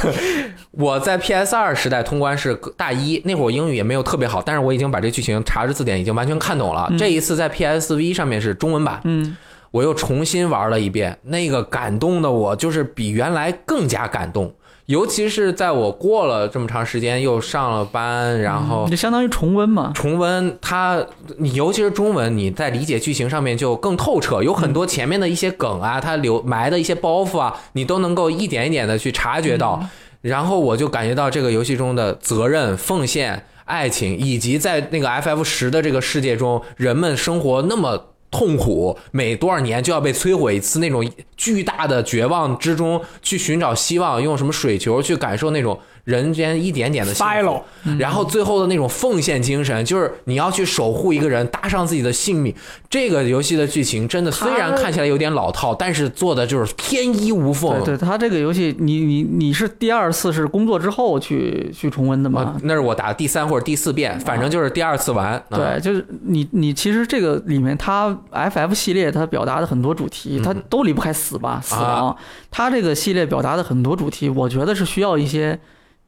我在 PS 二时代通关是大一，那会儿我英语也没有特别好，但是我已经把这剧情查着字典已经完全看懂了。这一次在 PSV 上面是中文版，嗯，我又重新玩了一遍，那个感动的我就是比原来更加感动。尤其是在我过了这么长时间，又上了班，然后就相当于重温嘛。重温它，你尤其是中文，你在理解剧情上面就更透彻，有很多前面的一些梗啊，它留埋的一些包袱啊，你都能够一点一点的去察觉到。然后我就感觉到这个游戏中的责任、奉献、爱情，以及在那个 FF 十的这个世界中，人们生活那么。痛苦，每多少年就要被摧毁一次，那种巨大的绝望之中去寻找希望，用什么水球去感受那种人间一点点的幸福然后最后的那种奉献精神，就是你要去守护一个人，搭上自己的性命。这个游戏的剧情真的虽然看起来有点老套，但是做的就是天衣无缝。对对，它这个游戏，你你你是第二次是工作之后去去重温的啊吗？，那是我打的第三或者第四遍，反正就是第二次玩。啊对，就是你你其实这个里面，它 FF 系列它表达的很多主题，它嗯都离不开死吧，死亡。啊它这个系列表达的很多主题，我觉得是需要一些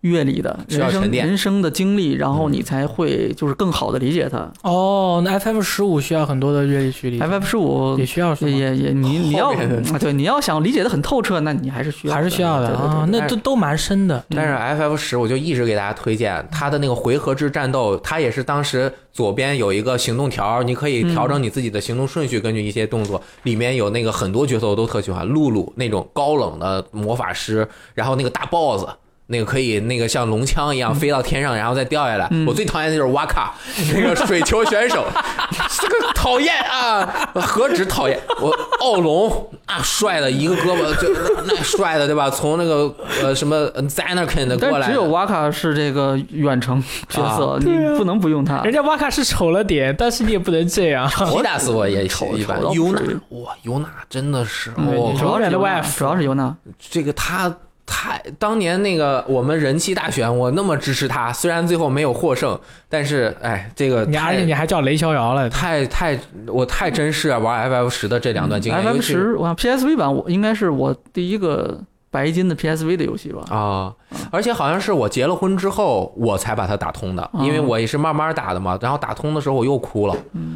阅历的，人生需要沉淀人生的经历，然后嗯你才会就是更好的理解它。哦，那 FF 十五需要很多的阅历去理解 FF 十五也需要？也也也你你要啊对你要想理解的很透彻，那你还是需要还是需要的啊，那都都蛮深的。但是 FF 十我就一直给大家推荐它的那个回合制战斗，它也是当时左边有一个行动条，你可以调整你自己的行动顺序，根据一些动作，里面有那个很多角色我都特喜欢，露露那种高冷的魔法师，然后那个大 boss。那个可以，那个像龙枪一样飞到天上，然后再掉下来。我最讨厌的就是瓦卡，*laughs* 那个水球选手，*laughs* 这个讨厌啊！何止讨厌，我奥龙啊，帅的一个胳膊就是那帅的，对吧？从那个呃什么 Zanakin 的过来的，但只有瓦卡是这个远程角色，你不能不用他。人家瓦卡是丑了点，但是你也不能这样。*laughs* 皮打死我也丑一般尤娜哇，尤娜真的是主要是尤娜主要是尤娜。这个他太当年那个我们人气大选，我那么支持他，虽然最后没有获胜，但是哎，这个你而且你还叫雷逍遥了，太太我太珍视啊玩 FF 十的这两段经验，尤 FF 其是十，我看 PSV 版我应该是我第一个白金的 PSV 的游戏吧。啊，而且好像是我结了婚之后，我才把它打通的，因为我也是慢慢打的嘛。然后打通的时候我又哭了，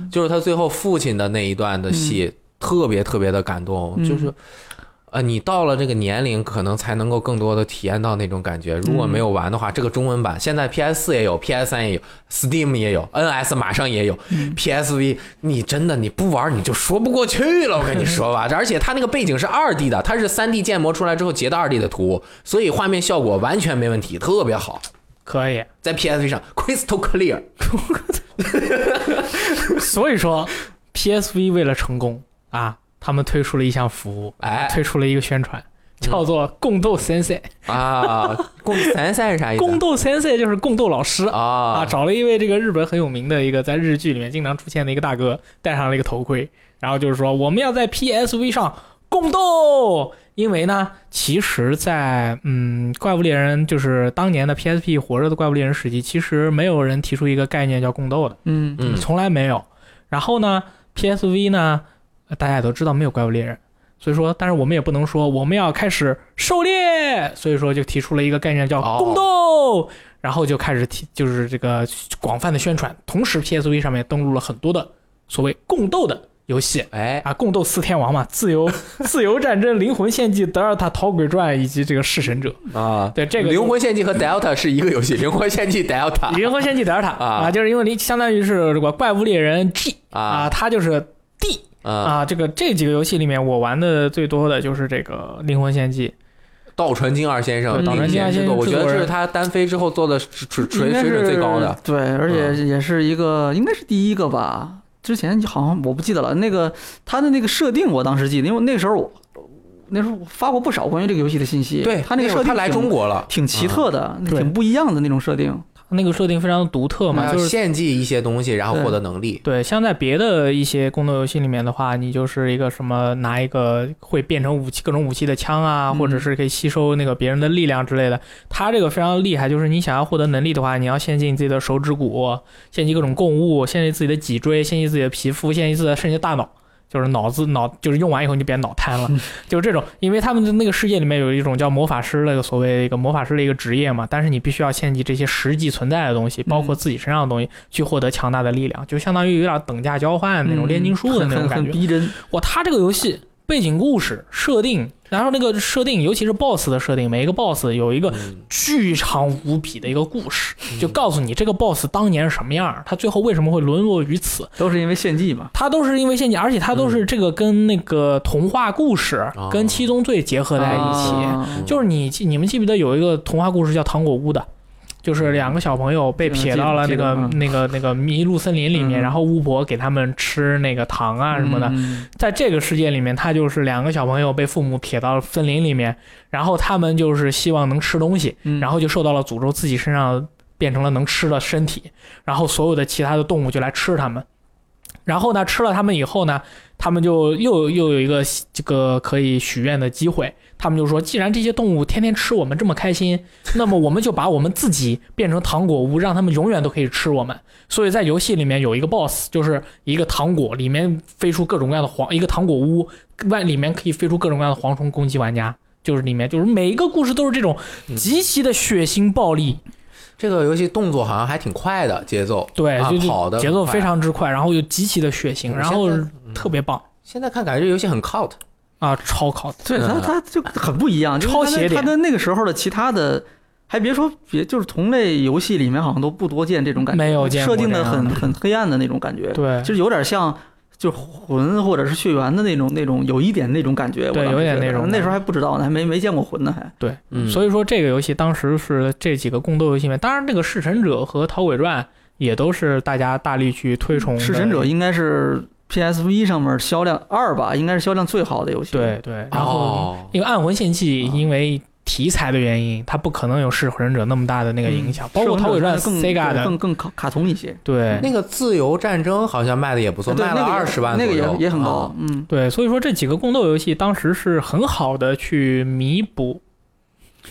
就是他最后父亲的那一段的戏，特别特别的感动，嗯就是。呃，你到了这个年龄，可能才能够更多的体验到那种感觉。如果没有玩的话，这个中文版现在 PS 四也有，PS 三也有，Steam 也有，NS 马上也有、PSV，你真的你不玩你就说不过去了，我跟你说吧。*laughs* 而且它那个背景是二 D 的，它是三 D 建模出来之后截的二 D 的图，所以画面效果完全没问题，特别好。可以。在 PSV 上 crystal clear，*laughs* 所以说，PSV 为了成功啊，他们推出了一项服务，哎，推出了一个宣传，叫做共斗 sensei。啊，共三三是啥意思？共斗 sensei 就是共斗老师啊啊，找了一位这个日本很有名的一个在日剧里面经常出现的一个大哥，戴上了一个头盔，然后就是说我们要在 PSV 上共斗。因为呢，其实在，嗯，怪物猎人就是当年的 PSP 火热的怪物猎人时期，其实没有人提出一个概念叫共斗的，嗯嗯从来没有。然后呢，PSV 呢，呃大家也都知道没有怪物猎人，所以说，但是我们也不能说我们要开始狩猎，所以说就提出了一个概念叫哦共斗，然后就开始提就是这个广泛的宣传，同时 PSV 上面登录了很多的所谓共斗的游戏。哎，啊，共斗四天王嘛，自由 *laughs* 自由战争、灵魂献祭、德尔塔逃鬼传以及这个弑神者。啊，对这个灵魂献祭和 Delta 是一个游戏，灵魂献祭 Delta 灵魂献祭德尔塔啊啊，就是因为你相当于是这个怪物猎人 G 啊，啊它就是 D 啊，啊。这个这几个游戏里面，我玩的最多的就是这个灵魂献祭。道传金二先生对岛领传金二先生我觉得这是他单飞之后做的水水水准最高的。嗯对，而且也是一个，应该是第一个吧。之前好像我不记得了，那个他的那个设定，我当时记得，因为那个时候我那时候发过不少关于这个游戏的信息。对他那个设定他来挺中国了，挺奇特的，嗯挺不一样的那种设定。那个设定非常独特嘛，就是献祭一些东西，然后获得能力。对，像在别的一些宫斗游戏里面的话，你就是一个什么拿一个会变成武器各种武器的枪啊，嗯或者是可以吸收那个别人的力量之类的。它这个非常厉害，就是你想要获得能力的话，你要献祭自己的手指骨，献祭各种贡物，献祭自己的脊椎，献祭自己的皮肤，献祭自己的甚至大脑。就是脑子脑，就是用完以后你就变脑瘫了，*laughs* 就是这种，因为他们的那个世界里面有一种叫魔法师那个所谓的一个魔法师的一个职业嘛，但是你必须要献祭这些实际存在的东西，包括自己身上的东西，去获得强大的力量，就相当于有点等价交换那种炼金术的那种感觉。很逼真。哇，他这个游戏背景故事设定，然后那个设定，尤其是 BOSS 的设定，每一个 BOSS 有一个嗯巨长无比的一个故事，就告诉你这个 BOSS 当年是什么样儿，他最后为什么会沦落于此。都是因为献祭嘛。他都是因为献祭，而且他都是这个跟那个童话故事、哦跟七宗罪结合在一起。啊就是你记你们记不记得有一个童话故事叫《糖果屋》的，就是两个小朋友被撇到了那个那个那个迷路森林里面，嗯然后巫婆给他们吃那个糖啊什么的。嗯在这个世界里面，他就是两个小朋友被父母撇到森林里面，然后他们就是希望能吃东西，嗯然后就受到了诅咒，自己身上变成了能吃的身体，然后所有的其他的动物就来吃他们。然后呢，吃了他们以后呢，他们就又又有一个这个可以许愿的机会。他们就说，既然这些动物天天吃我们这么开心，*laughs* 那么我们就把我们自己变成糖果屋，让他们永远都可以吃我们。所以在游戏里面有一个 BOSS，就是一个糖果，里面飞出各种各样的蝗，一个糖果屋外里面可以飞出各种各样的蝗虫攻击玩家。就是里面就是每一个故事都是这种极其的血腥暴力，这个游戏动作好像还挺快的，节奏对，啊就就跑的节奏非。常之快，然后又极其的血腥，嗯然后特别棒现在看感觉这游戏很 cult，啊，超考对他嗯他就很不一样，超写点他跟那个时候的其他的，还别说别，就是同类游戏里面好像都不多见这种感觉，没有见设定的很很黑暗的那种感觉，对就是有点像。就魂或者是血缘的那种、那种有一点那种感觉，我有点那种那时候还不知道呢，还没没见过魂呢，还对，嗯所以说这个游戏当时是这几个共斗游戏里面，当然这个弑神者和逃鬼传也都是大家大力去推崇。弑神者应该是 PSV 上面销量二吧，应该是销量最好的游戏。对，对，然后哦因为暗魂献祭啊因为题材的原因，它不可能有噬魂者那么大的那个影响，包括逃鬼传弑神者 Sega 的，更更更卡卡通一些，对。那个自由战争好像卖的也不错，卖了对那个也二十万左那个，也也很高啊，嗯，对，所以说这几个共斗游戏当时是很好的去弥补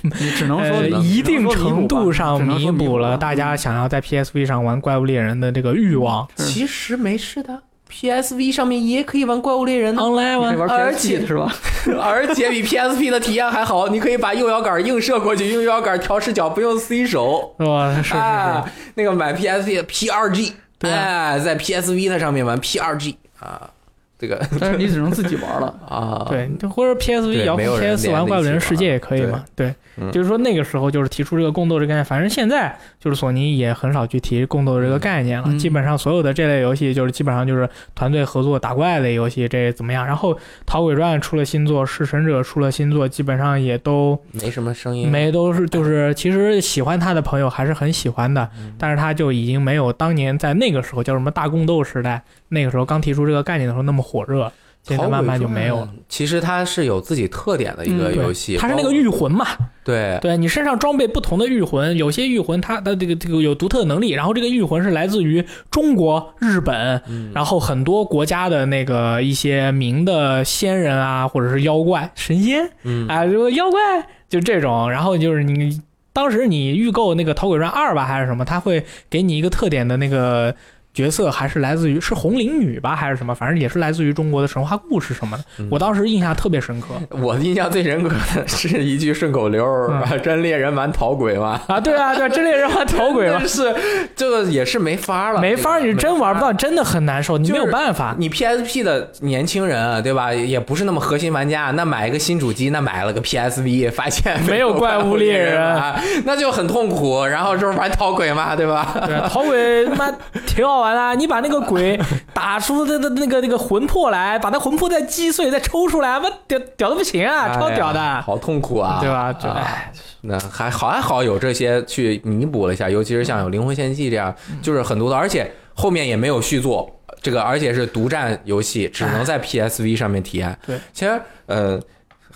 你只能 *laughs* 说呃，一定程度上弥补了大家想要在 PSV 上玩怪物猎人的这个欲望。其实没事的，PSV 上面也可以玩怪物猎人呢，Online 而且的是吧？*laughs* 而且比 PSP 的体验还好，你可以把右摇杆映射过去，用右摇杆调视角，不用 C 手。是吧？是是是，啊，那个买 PSP 的 PRG，对啊哎，在 PSV 那上面玩 PRG 啊，这个 *laughs* 但是你只能自己玩了。*laughs* 啊，对，或者 PSV 遥控 PS 玩怪物猎人世界也可以嘛？对，嗯就是说那个时候就是提出这个共斗这个概念，反正现在就是索尼也很少去提共斗这个概念了，嗯基本上所有的这类游戏就是基本上就是团队合作打怪类游戏，这怎么样？然后逃鬼传出了新作，弑神者出了新作，基本上也都没什么声音，没都是就是其实喜欢他的朋友还是很喜欢的，但是他就已经没有当年在那个时候叫什么大共斗时代，那个时候刚提出这个概念的时候那么火热。现在慢慢就没有了。嗯。其实它是有自己特点的一个游戏，它是那个御魂嘛，对对你身上装备不同的御魂，有些御魂它的这个这个有独特的能力，然后这个御魂是来自于中国、日本，嗯然后很多国家的那个一些名的仙人啊，或者是妖怪、神仙嗯啊，这个妖怪就这种，然后就是你当时你预购那个《逃鬼传二》吧还是什么，它会给你一个特点的那个。角色还是来自于是红灵女吧，还是什么？反正也是来自于中国的神话故事什么的。嗯我当时印象特别深刻我印象最深刻的是一句顺口溜儿：“嗯真猎人玩逃鬼嘛。啊！对啊，对啊，真猎人玩逃鬼嘛，*laughs* 是这个也是没法了，没法你真玩不到，真的很难受，你没有办法。你 PSP 的年轻人对吧，也不是那么核心玩家，那买一个新主机，那买了个 PSV，发现没有怪物猎人啊，那就很痛苦。然后就是玩逃鬼嘛，对吧？对，讨鬼他妈挺好玩的，你把那个鬼打出他的那个那个魂魄来，把他魂魄再击碎，再抽出来，我屌屌的不行啊，超屌的，哎好痛苦啊，对吧？就啊哎，那还好还好有这些去弥补了一下，尤其是像有《灵魂献祭》这样，嗯就是很多的，而且后面也没有续作，这个而且是独占游戏，只能在 PSV 上面体验。对，其实呃。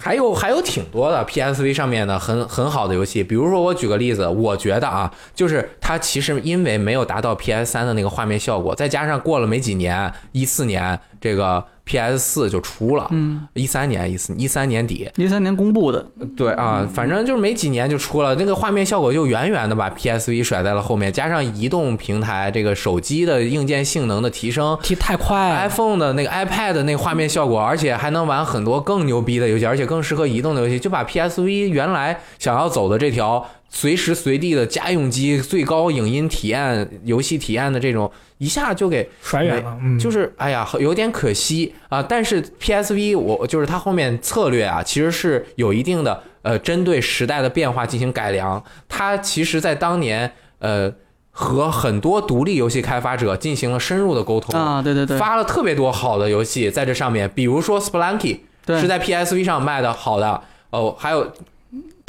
还有还有挺多的 PSV 上面的很很好的游戏，比如说我举个例子，我觉得啊，就是它其实因为没有达到 PS 3的那个画面效果，再加上过了没几年，一四年这个 PS 四就出了，嗯，一三年一四一三年底，一三年公布的，对啊，反正就是没几年就出了，那个画面效果就远远的把 PSV 甩在了后面，加上移动平台这个手机的硬件性能的提升提太快了，，iPhone 的那个 iPad 的那个画面效果，而且还能玩很多更牛逼的游戏，而且更适合移动的游戏，就把 PSV 原来想要走的这条随时随地的家用机最高影音体验、游戏体验的这种，一下就给甩远了，嗯，就是哎呀，有点可惜啊。但是 PSV 我就是它后面策略啊，其实是有一定的呃，针对时代的变化进行改良。它其实在当年呃和很多独立游戏开发者进行了深入的沟通，啊，对对对，发了特别多好的游戏在这上面，比如说 Spelunky 对是在 PSV 上卖的好的哦，还有。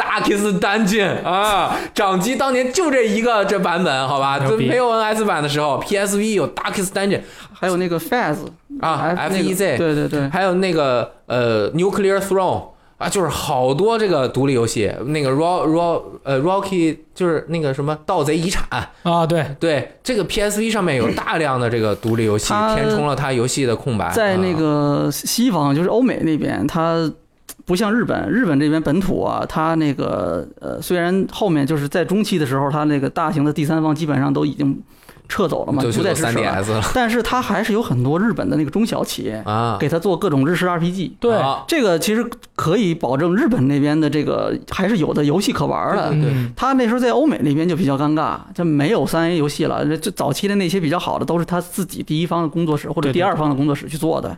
Darkest Dungeon 啊，掌机当年就这一个这版本，好吧，没有 NS 版的时候，PSV 有 Darkest Dungeon 还有那个 Faz 啊 FEZ 对对对，还有那个呃 Nuclear Throne 啊，就是好多这个独立游戏，那个 Ro Ro 呃 Rocky 就是那个什么盗贼遗产，啊，对，对，这个 PSV 上面有大量的这个独立游戏，填充了它游戏的空白。在那啊。个西方，就是欧美那边，它不像日本，日本这边本土啊，它那个呃，虽然后面就是在中期的时候，它那个大型的第三方基本上都已经撤走了嘛，不再支持了，3DS 了但是它还是有很多日本的那个中小企业啊，给它做各种日式 RPG。对，啊这个其实可以保证日本那边的这个还是有的游戏可玩的。他那时候在欧美那边就比较尴尬，就没有三 A 游戏了。这这早期的那些比较好的都是他自己第一方的工作室或者第二方的工作室去做的。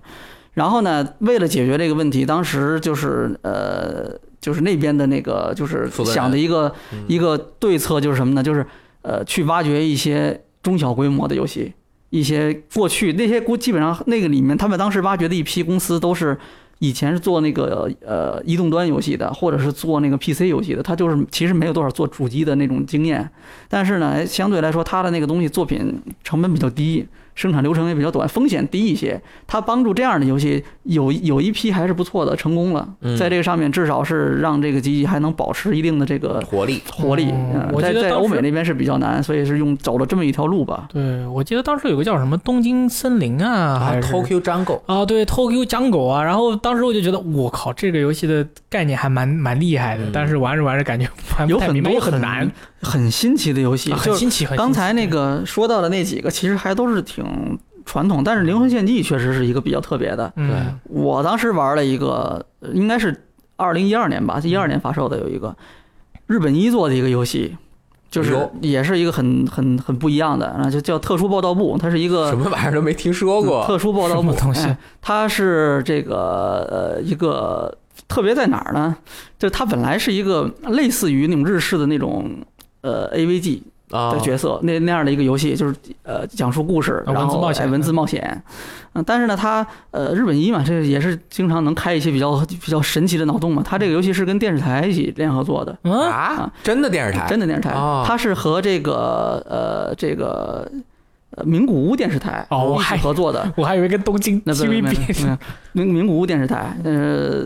然后呢，为了解决这个问题，当时就是呃，就是那边的那个就是想的一个嗯一个对策就是什么呢？就是呃，去挖掘一些中小规模的游戏，一些过去那些估基本上那个里面，他们当时挖掘的一批公司都是。以前是做那个呃移动端游戏的，或者是做那个 PC 游戏的，他就是其实没有多少做主机的那种经验，但是呢，相对来说他的那个东西作品成本比较低，生产流程也比较短，风险低一些。他帮助这样的游戏有有一批还是不错的，成功了嗯，在这个上面至少是让这个机器还能保持一定的这个活力。活力。嗯呃在在我记得当时欧美那边是比较难，所以是用走了这么一条路吧。对，我记得当时有个叫什么东京森林啊，啊还是，Tokyo Jungle 啊，对，Tokyo Jungle 啊，然后当时我就觉得，我靠，这个游戏的概念还蛮蛮厉害的，嗯但是玩着玩着感觉有很多也很难，很新奇的游戏。很新奇刚才那个说到的那几个，其实还都是挺传统，但是《灵魂献祭》确实是一个比较特别的。嗯，我当时玩了一个，呃应该是二零一二年吧，一二年发售的，有一个日本一做的一个游戏，就是也是一个很很很不一样的，啊，就叫特殊报道部，它是一个什么玩意儿都没听说过。特殊报道部东西哎它是这个呃一个特别在哪儿呢？就它本来是一个类似于那种日式的那种呃 AVG 啊的角色，那那样的一个游戏，就是呃讲述故事，啊然后文字冒险哎文字冒险。嗯，但是呢，它呃日本一嘛，这也是经常能开一些比较比较神奇的脑洞嘛。它这个游戏是跟电视台一起联合做的，嗯，啊，真的电视台，真的电视台哦，它是和这个呃这个呃名古屋电视台一起哦我还合作的，*laughs* 我还以为跟东京那不没没 TVB 名名古屋电视台，呃，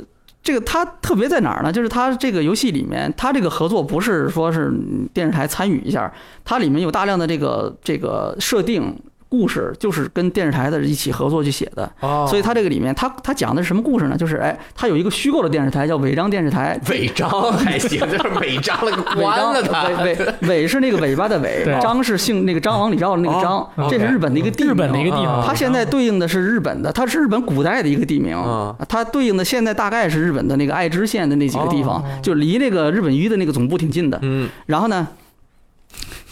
这个它特别在哪儿呢？就是它这个游戏里面，它这个合作不是说是电视台参与一下，它里面有大量的这个这个设定。故事就是跟电视台的一起合作去写的，哦。所以它这个里面，它它讲的是什么故事呢？就是哎，它有一个虚构的电视台叫违章电视台，违章还行，就是违章了关了他。尾尾尾是那个尾巴的尾对，张是姓那个张王李赵的那个张哦，这是日本的一个地名，日本的一个地它现在对应的是日本的，它是日本古代的一个地名嗯，它对应的现在大概是日本的那个爱知县的那几个地方哦，就离那个日本鱼的那个总部挺近的。嗯，然后呢，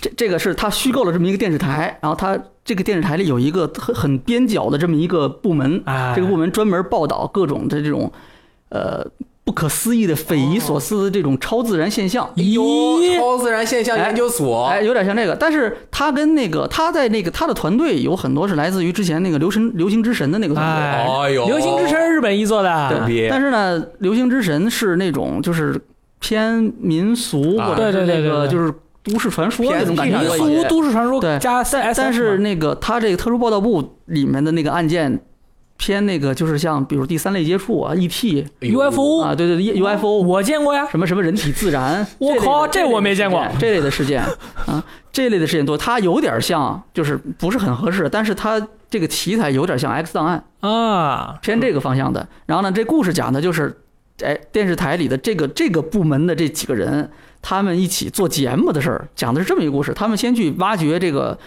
这这个是他虚构了这么一个电视台，然后他这个电视台里有一个很很边角的这么一个部门，哎，这个部门专门报道各种的这种呃不可思议的、匪夷所思的这种超自然现象。哟，咦超自然现象研究所，哎，有点像这个，但是他跟那个他在那个他的团队有很多是来自于之前那个流神流星之神的那个团队。哎，哎呦，流星之神日本一做的，对。但是呢，流星之神是那种就是偏民俗啊。或者是那对对对对对。个就是都市传说那种感觉都市传说对加但 SF 但是那个他这个特殊报道部里面的那个案件偏那个就是像比如第三类接触啊、ET UFO 啊，对对对，UFO 我见过呀，什么什么人体自燃，*laughs* 我靠这我没见过这类的事件 *laughs* 啊，这类的事件多，它有点像，就是不是很合适，但是它这个题材有点像 X 档案，啊，偏这个方向的。然后呢，这故事讲的就是，哎，电视台里的这个这个部门的这几个人，他们一起做节目的事儿，讲的是这么一个故事。他们先去挖掘这个，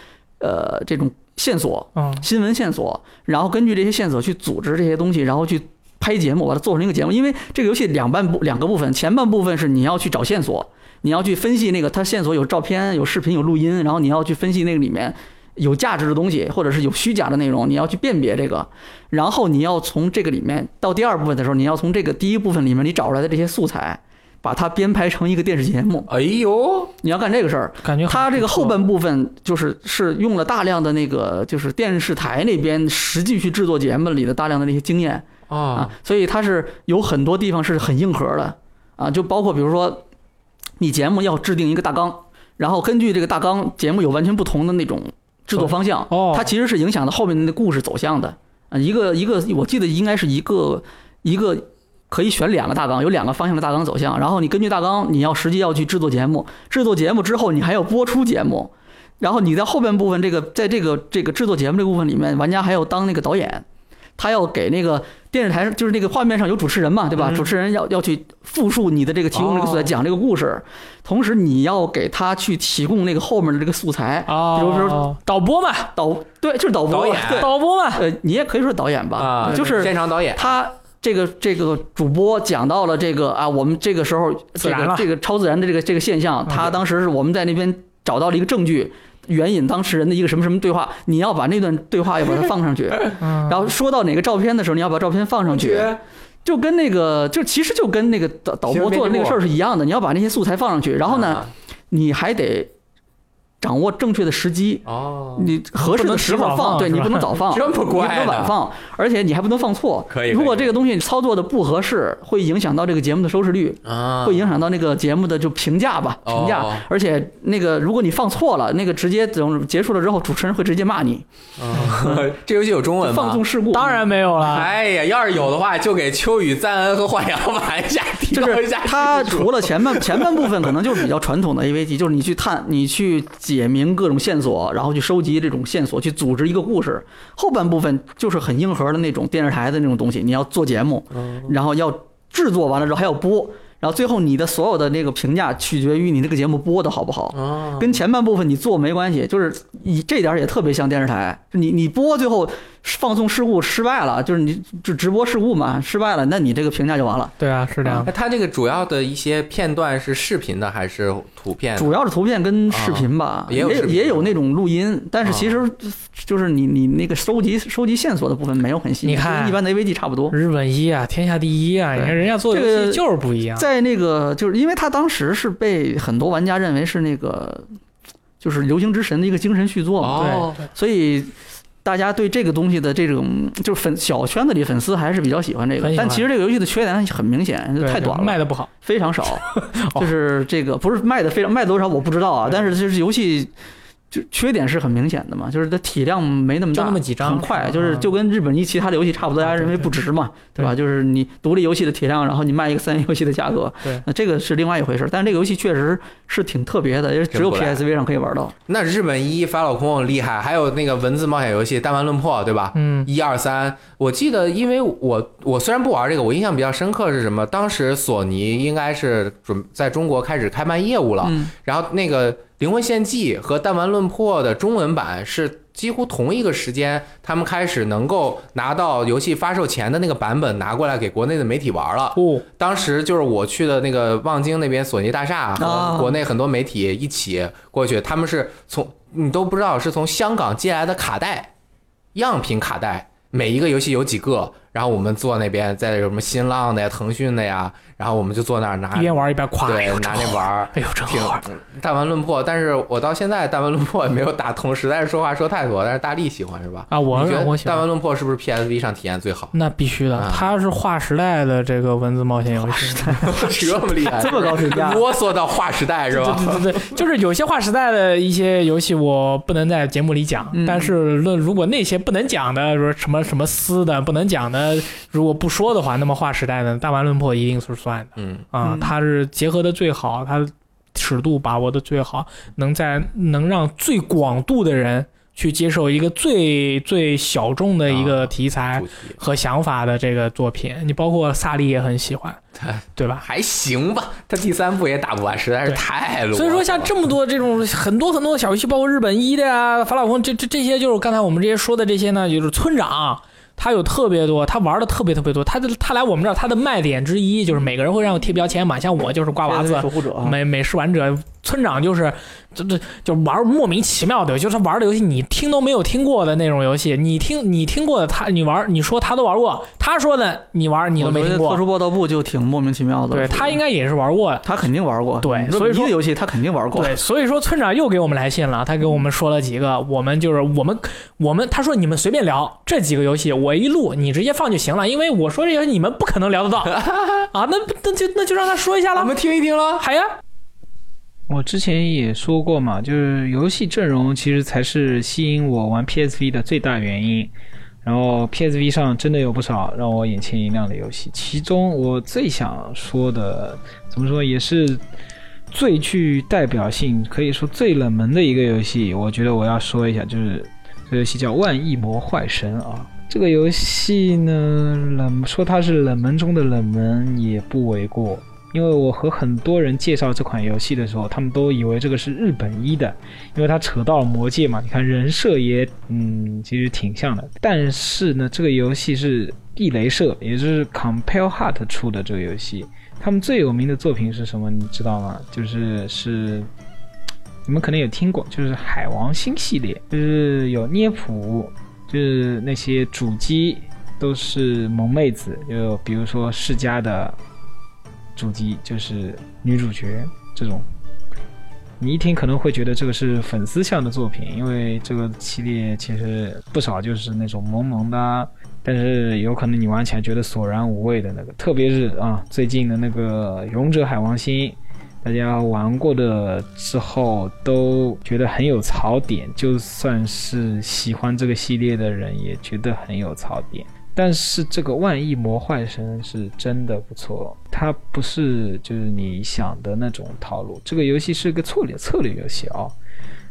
呃，这种线索，嗯，新闻线索，然后根据这些线索去组织这些东西，然后去拍节目，把它做成一个节目。因为这个游戏两半部两个部分，前半部分是你要去找线索，你要去分析那个它线索有照片、有视频、有录音，然后你要去分析那个里面有价值的东西，或者是有虚假的内容，你要去辨别这个，然后你要从这个里面到第二部分的时候，你要从这个第一部分里面你找出来的这些素材，把它编排成一个电视节目。哎呦，你要干这个事儿，感觉很它这个后半部分就是是用了大量的那个就是电视台那边实际去制作节目里的大量的那些经验啊啊，，所以它是有很多地方是很硬核的啊，就包括比如说你节目要制定一个大纲，然后根据这个大纲，节目有完全不同的那种制作方向，哦。它其实是影响到后面的故事走向的。啊，一个一个我记得应该是一个一个。可以选两个大纲，有两个方向的大纲走向，然后你根据大纲，你要实际要去制作节目，制作节目之后，你还要播出节目，然后你在后半部分这个，在这个这个制作节目这个部分里面，玩家还要当那个导演，他要给那个电视台，就是那个画面上有主持人嘛，对吧？嗯。主持人要要去复述你的这个提供这个素材，哦讲这个故事，同时你要给他去提供那个后面的这个素材，啊，比如说导播嘛，导对，就是导播，导演，导播嘛，呃，你也可以说导演吧，啊，就是现场导演，他这个这个主播讲到了这个啊，我们这个时候这自然这个超自然的这个这个现象，他当时是我们在那边找到了一个证据。援引当事人的一个什么什么对话，你要把那段对话要把它放上去，*laughs* 嗯，然后说到哪个照片的时候，你要把照片放上去，就跟那个就其实就跟那个导导播做的那个事儿是一样的，你要把那些素材放上去，然后呢，啊，你还得掌握正确的时机，哦，你合适的时候放，对你不能早放，*laughs* 这么怪你不能晚放，而且你还不能放错。可以如果这个东西操作的不合适，会影响到这个节目的收视率，啊，会影响到那个节目的就评价吧，哦。评价。而且那个如果你放错了，那个直接等结束了之后，主持人会直接骂你，嗯 *laughs* 这游戏有中文吗？放纵事故。当然没有了，哎呀，要是有的话，就给秋雨、赞恩和幻阳玩一下，提就是高一下它除了前半前半部分可能就是比较传统的 AVG，就是你去探、你去解明各种线索，然后去收集这种线索，去组织一个故事。后半部分就是很硬核的那种电视台的那种东西，你要做节目，然后要制作完了之后还要播，然后最后你的所有的那个评价取决于你这个节目播的好不好。哦，跟前半部分你做没关系，就是你这点儿也特别像电视台，你你播最后放送事故失败了，就是你就直播事故嘛，失败了，那你这个评价就完了。对啊，是这样那，它这个主要的一些片段是视频的还是图片？主要是图片跟视频吧，啊也有也有那种录音，但是啊其实就是你你那个收集收集线索的部分没有很细，你看跟一般的 AVG 差不多。日本一啊，天下第一啊，你看人家做游这个戏就是不一样，在那个就是因为他当时是被很多玩家认为是那个就是流星之神的一个精神续作嘛，哦，所以。大家对这个东西的这种就是粉小圈子里粉丝还是比较喜欢这个但其实这个游戏的缺点很明显，太短了，卖的不好，非常少，*laughs* 就是这个不是卖的非常卖多少我不知道啊，但是就是游戏就缺点是很明显的嘛，就是它体量没那么大，就那么几张很快，就是就跟日本一其他的游戏差不多，大家认为不值嘛，对吧？就是你独立游戏的体量，然后你卖一个三 A 游戏的价格，对，那这个是另外一回事。但是这个游戏确实是挺特别的，因为只有 PSV 上可以玩到。那日本一法老空厉害，还有那个文字冒险游戏《弹丸论破》，对吧？嗯，一二三，我记得，因为我我虽然不玩这个，我印象比较深刻是什么？当时索尼应该是准在中国开始开办业务了，嗯，然后那个《灵魂献祭》和《弹丸论破》的中文版是几乎同一个时间，他们开始能够拿到游戏发售前的那个版本拿过来给国内的媒体玩了。哦，当时就是我去的那个望京那边索尼大厦和啊国内很多媒体一起过去，他们是从你都不知道是从香港借来的卡带，样品卡带，每一个游戏有几个，然后我们坐那边，在什么新浪的呀、腾讯的呀，然后我们就坐那儿拿一边玩一边夸，哎对呦，拿那玩儿。哎呦，真挺好玩。弹丸论破，但是我到现在弹丸论破也没有打通，实在是说话说太多。但是大力喜欢是吧？啊，我你觉得我喜欢弹丸论破是不是 PSV 上体验最好？那必须的啊，它是划时代的这个文字冒险游戏。这么厉害，这么高评价 *laughs* 啰嗦到划时代是吧？对对对对，就是有些划时代的一些游戏，我不能在节目里讲。嗯但是论如果那些不能讲的，说什么什么撕的不能讲的，如果不说的话，那么划时代的大丸论破一定是算的嗯，啊、嗯它是结合的最好，它尺度把握的最好，能在能让最广度的人去接受一个最最小众的一个题材和想法的这个作品。你包括萨利也很喜欢，对吧？还行吧，他第三部也打不完，实在是太啰嗦了。所以说，像这么多这种很多很多的小游戏，包括日本一的呀、法老空这这这些，就是刚才我们这些说的这些呢，就是村长。他有特别多，他玩的特别特别多。他的他来我们这儿，他的卖点之一就是每个人会让我贴标签嘛，像我就是瓜娃子美美食玩者，村长就是这这就玩莫名其妙的，就是他玩的游戏你听都没有听过的那种游戏，你听你听过的他你玩你说他都玩过，他说的你玩你都没听过，特殊报道部就挺莫名其妙的。对他应该也是玩过的。他肯定玩过。对所以说游戏他肯定玩过。对，所以说村长又给我们来信了，他给我们说了几个，我们就是我们我们他说你们随便聊这几个游戏，我一录你直接放就行了，因为我说这些你们不可能聊得到 *laughs* 啊，那那就那就让他说一下了。我们听一听了。好呀，我之前也说过嘛，就是游戏阵容其实才是吸引我玩 PSV 的最大原因。然后 PSV 上真的有不少让我眼前一亮的游戏，其中我最想说的，怎么说也是最具代表性，可以说最冷门的一个游戏，我觉得我要说一下，就是这游戏叫《万亿魔坏神》啊。这个游戏呢，冷说它是冷门中的冷门也不为过。因为我和很多人介绍这款游戏的时候，他们都以为这个是日本一的，因为它扯到了魔界嘛。你看人设也，嗯，其实挺像的。但是呢，这个游戏是地雷社，也就是 Compile Heart 出的这个游戏。他们最有名的作品是什么？你知道吗？就是是，你们可能有听过，就是海王星系列，就是有涅普，就是那些主机都是萌妹子，就比如说世嘉的。主机就是女主角这种，你一听可能会觉得这个是粉丝向的作品，因为这个系列其实不少就是那种萌萌的，但是有可能你玩起来觉得索然无味的那个，特别是啊最近的那个《勇者海王星》，大家玩过的之后都觉得很有槽点，就算是喜欢这个系列的人也觉得很有槽点。但是这个万亿魔坏神是真的不错，它不是就是你想的那种套路。这个游戏是个策略策略游戏啊，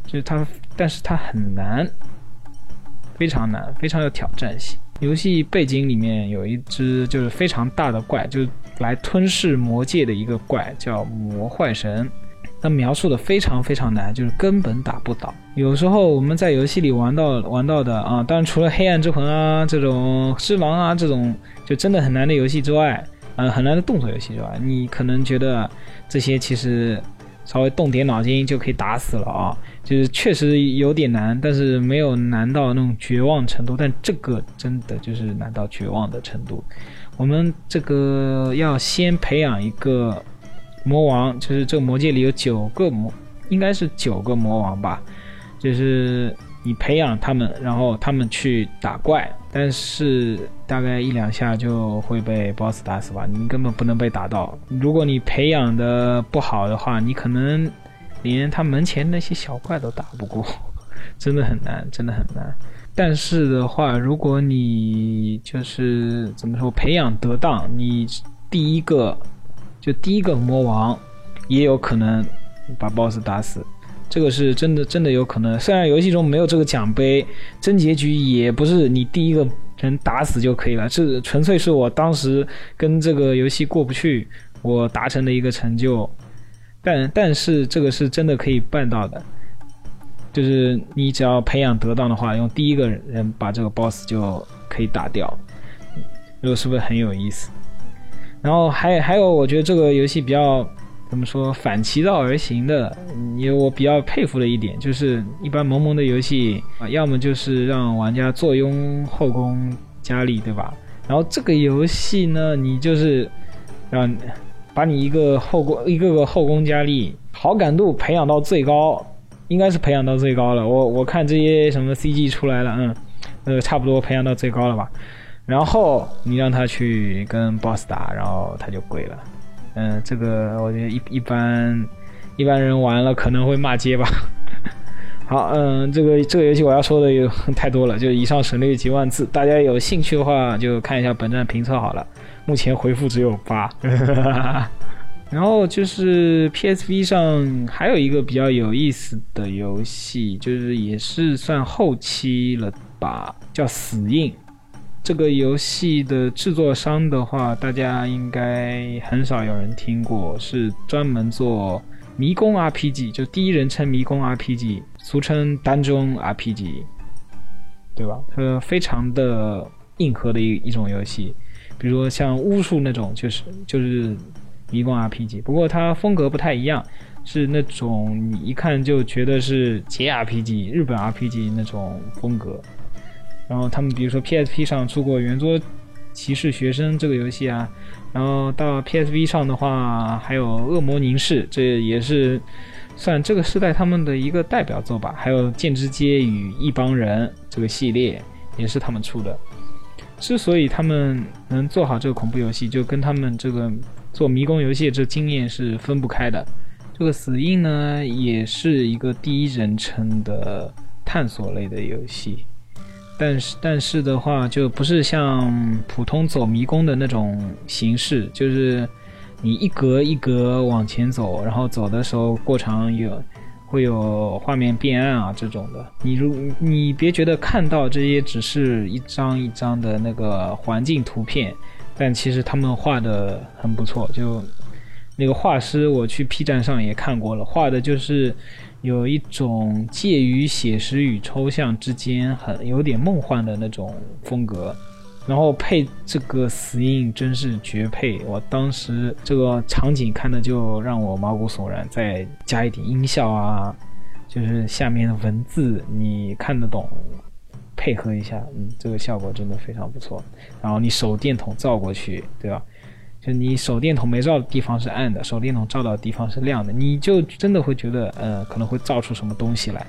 就是它，但是它很难，非常难，非常有挑战性。游戏背景里面有一只就是非常大的怪，就是来吞噬魔界的一个怪，叫魔坏神。它描述的非常非常难，就是根本打不倒。有时候我们在游戏里玩到玩到的啊，当然除了黑暗之魂啊这种狮王啊这种就真的很难的游戏之外，呃很难的动作游戏之外，你可能觉得这些其实稍微动点脑筋就可以打死了啊，就是确实有点难，但是没有难到那种绝望程度。但这个真的就是难到绝望的程度。我们这个要先培养一个。魔王就是这个魔界里有九个魔，应该是九个魔王吧。就是你培养他们，然后他们去打怪，但是大概一两下就会被 BOSS 打死吧。你根本不能被打到。如果你培养的不好的话，你可能连他门前那些小怪都打不过，*laughs* 真的很难，真的很难。但是的话，如果你就是怎么说培养得当，你第一个就第一个魔王，也有可能把 BOSS 打死。这个是真的，真的有可能。虽然游戏中没有这个奖杯，真结局也不是你第一个人打死就可以了，这纯粹是我当时跟这个游戏过不去，我达成的一个成就。但但是这个是真的可以办到的。就是你只要培养得当的话，用第一个人把这个 boss 就可以打掉，这个是不是很有意思？然后还还有，我觉得这个游戏比较怎么说反其道而行的，也我比较佩服的一点，就是一般萌萌的游戏啊，要么就是让玩家坐拥后宫佳丽，对吧？然后这个游戏呢，你就是让把你一个后宫一个个后宫佳丽好感度培养到最高。应该是培养到最高了，我我看这些什么 CG 出来了，嗯，呃，差不多培养到最高了吧。然后你让他去跟 BOSS 打，然后他就跪了。嗯，这个我觉得一一般一般人玩了可能会骂街吧。*laughs* 好，嗯，这个这个游戏我要说的有太多了，就以上省略几万字，大家有兴趣的话就看一下本站评测好了。目前回复只有八。*laughs* 然后就是 PSV 上还有一个比较有意思的游戏，就是也是算后期了吧，叫《死印》。这个游戏的制作商的话，大家应该很少有人听过，是专门做迷宫 RPG，就第一人称迷宫 RPG，俗称单中 RPG，对吧？呃，非常的硬核的一一种游戏，比如说像巫术那种，就是就是。迷宫 RPG，不过它风格不太一样，是那种你一看就觉得是 JRPG、日本 RPG 那种风格。然后他们比如说 PSP 上出过《圆桌骑士学生》这个游戏啊，然后到 PSV 上的话还有《恶魔凝视》，这也是算这个时代他们的一个代表作吧。还有《剑之街与一帮人》这个系列也是他们出的。之所以他们能做好这个恐怖游戏，就跟他们这个。做迷宫游戏这经验是分不开的。这个死印呢，也是一个第一人称的探索类的游戏，但是但是的话，就不是像普通走迷宫的那种形式，就是你一格一格往前走，然后走的时候过场有会有画面变暗啊这种的。你如你别觉得看到这些只是一张一张的那个环境图片。但其实他们画的很不错，就那个画师，我去 P 站上也看过了，画的就是有一种介于写实与抽象之间，很有点梦幻的那种风格。然后配这个死印真是绝配，我当时这个场景看的就让我毛骨悚然，再加一点音效啊，就是下面的文字你看得懂。配合一下，嗯，这个效果真的非常不错。然后你手电筒照过去，对吧？就你手电筒没照的地方是暗的，手电筒照到的地方是亮的，你就真的会觉得，呃，可能会照出什么东西来。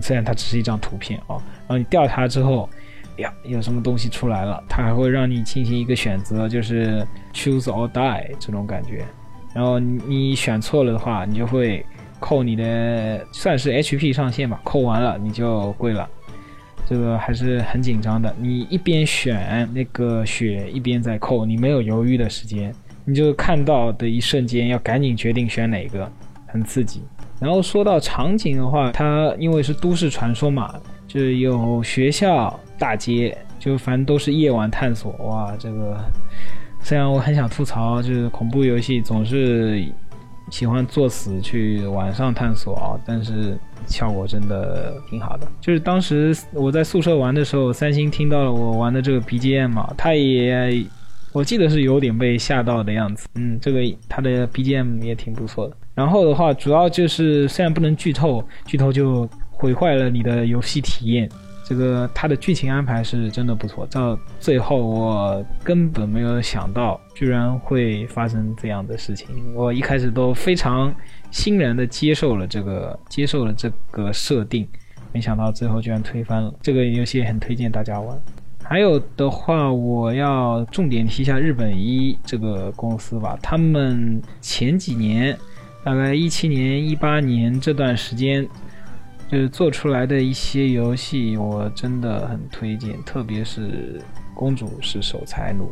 虽然它只是一张图片啊，然后你调查之后，呀，有什么东西出来了，它还会让你进行一个选择，就是 choose or die 这种感觉。然后你选错了的话，你就会扣你的，算是 HP 上限吧，扣完了你就跪了。这个还是很紧张的，你一边选那个血，一边在扣，你没有犹豫的时间，你就看到的一瞬间要赶紧决定选哪个，很刺激。然后说到场景的话，它因为是都市传说嘛，就是有学校、大街，就反正都是夜晚探索。哇，这个虽然我很想吐槽，就是恐怖游戏总是。喜欢作死去晚上探索啊，但是效果真的挺好的。就是当时我在宿舍玩的时候，三星听到了我玩的这个 BGM 嘛，他也我记得是有点被吓到的样子。嗯，这个他的 BGM 也挺不错的。然后的话，主要就是虽然不能剧透，剧透就毁坏了你的游戏体验。这个它的剧情安排是真的不错，到最后我根本没有想到，居然会发生这样的事情。我一开始都非常欣然的接受了这个，接受了这个设定，没想到最后居然推翻了。这个游戏很推荐大家玩。还有的话，我要重点提一下日本一这个公司吧，他们前几年。大概一七年、一八年这段时间，就是做出来的一些游戏，我真的很推荐，特别是《公主是守财奴》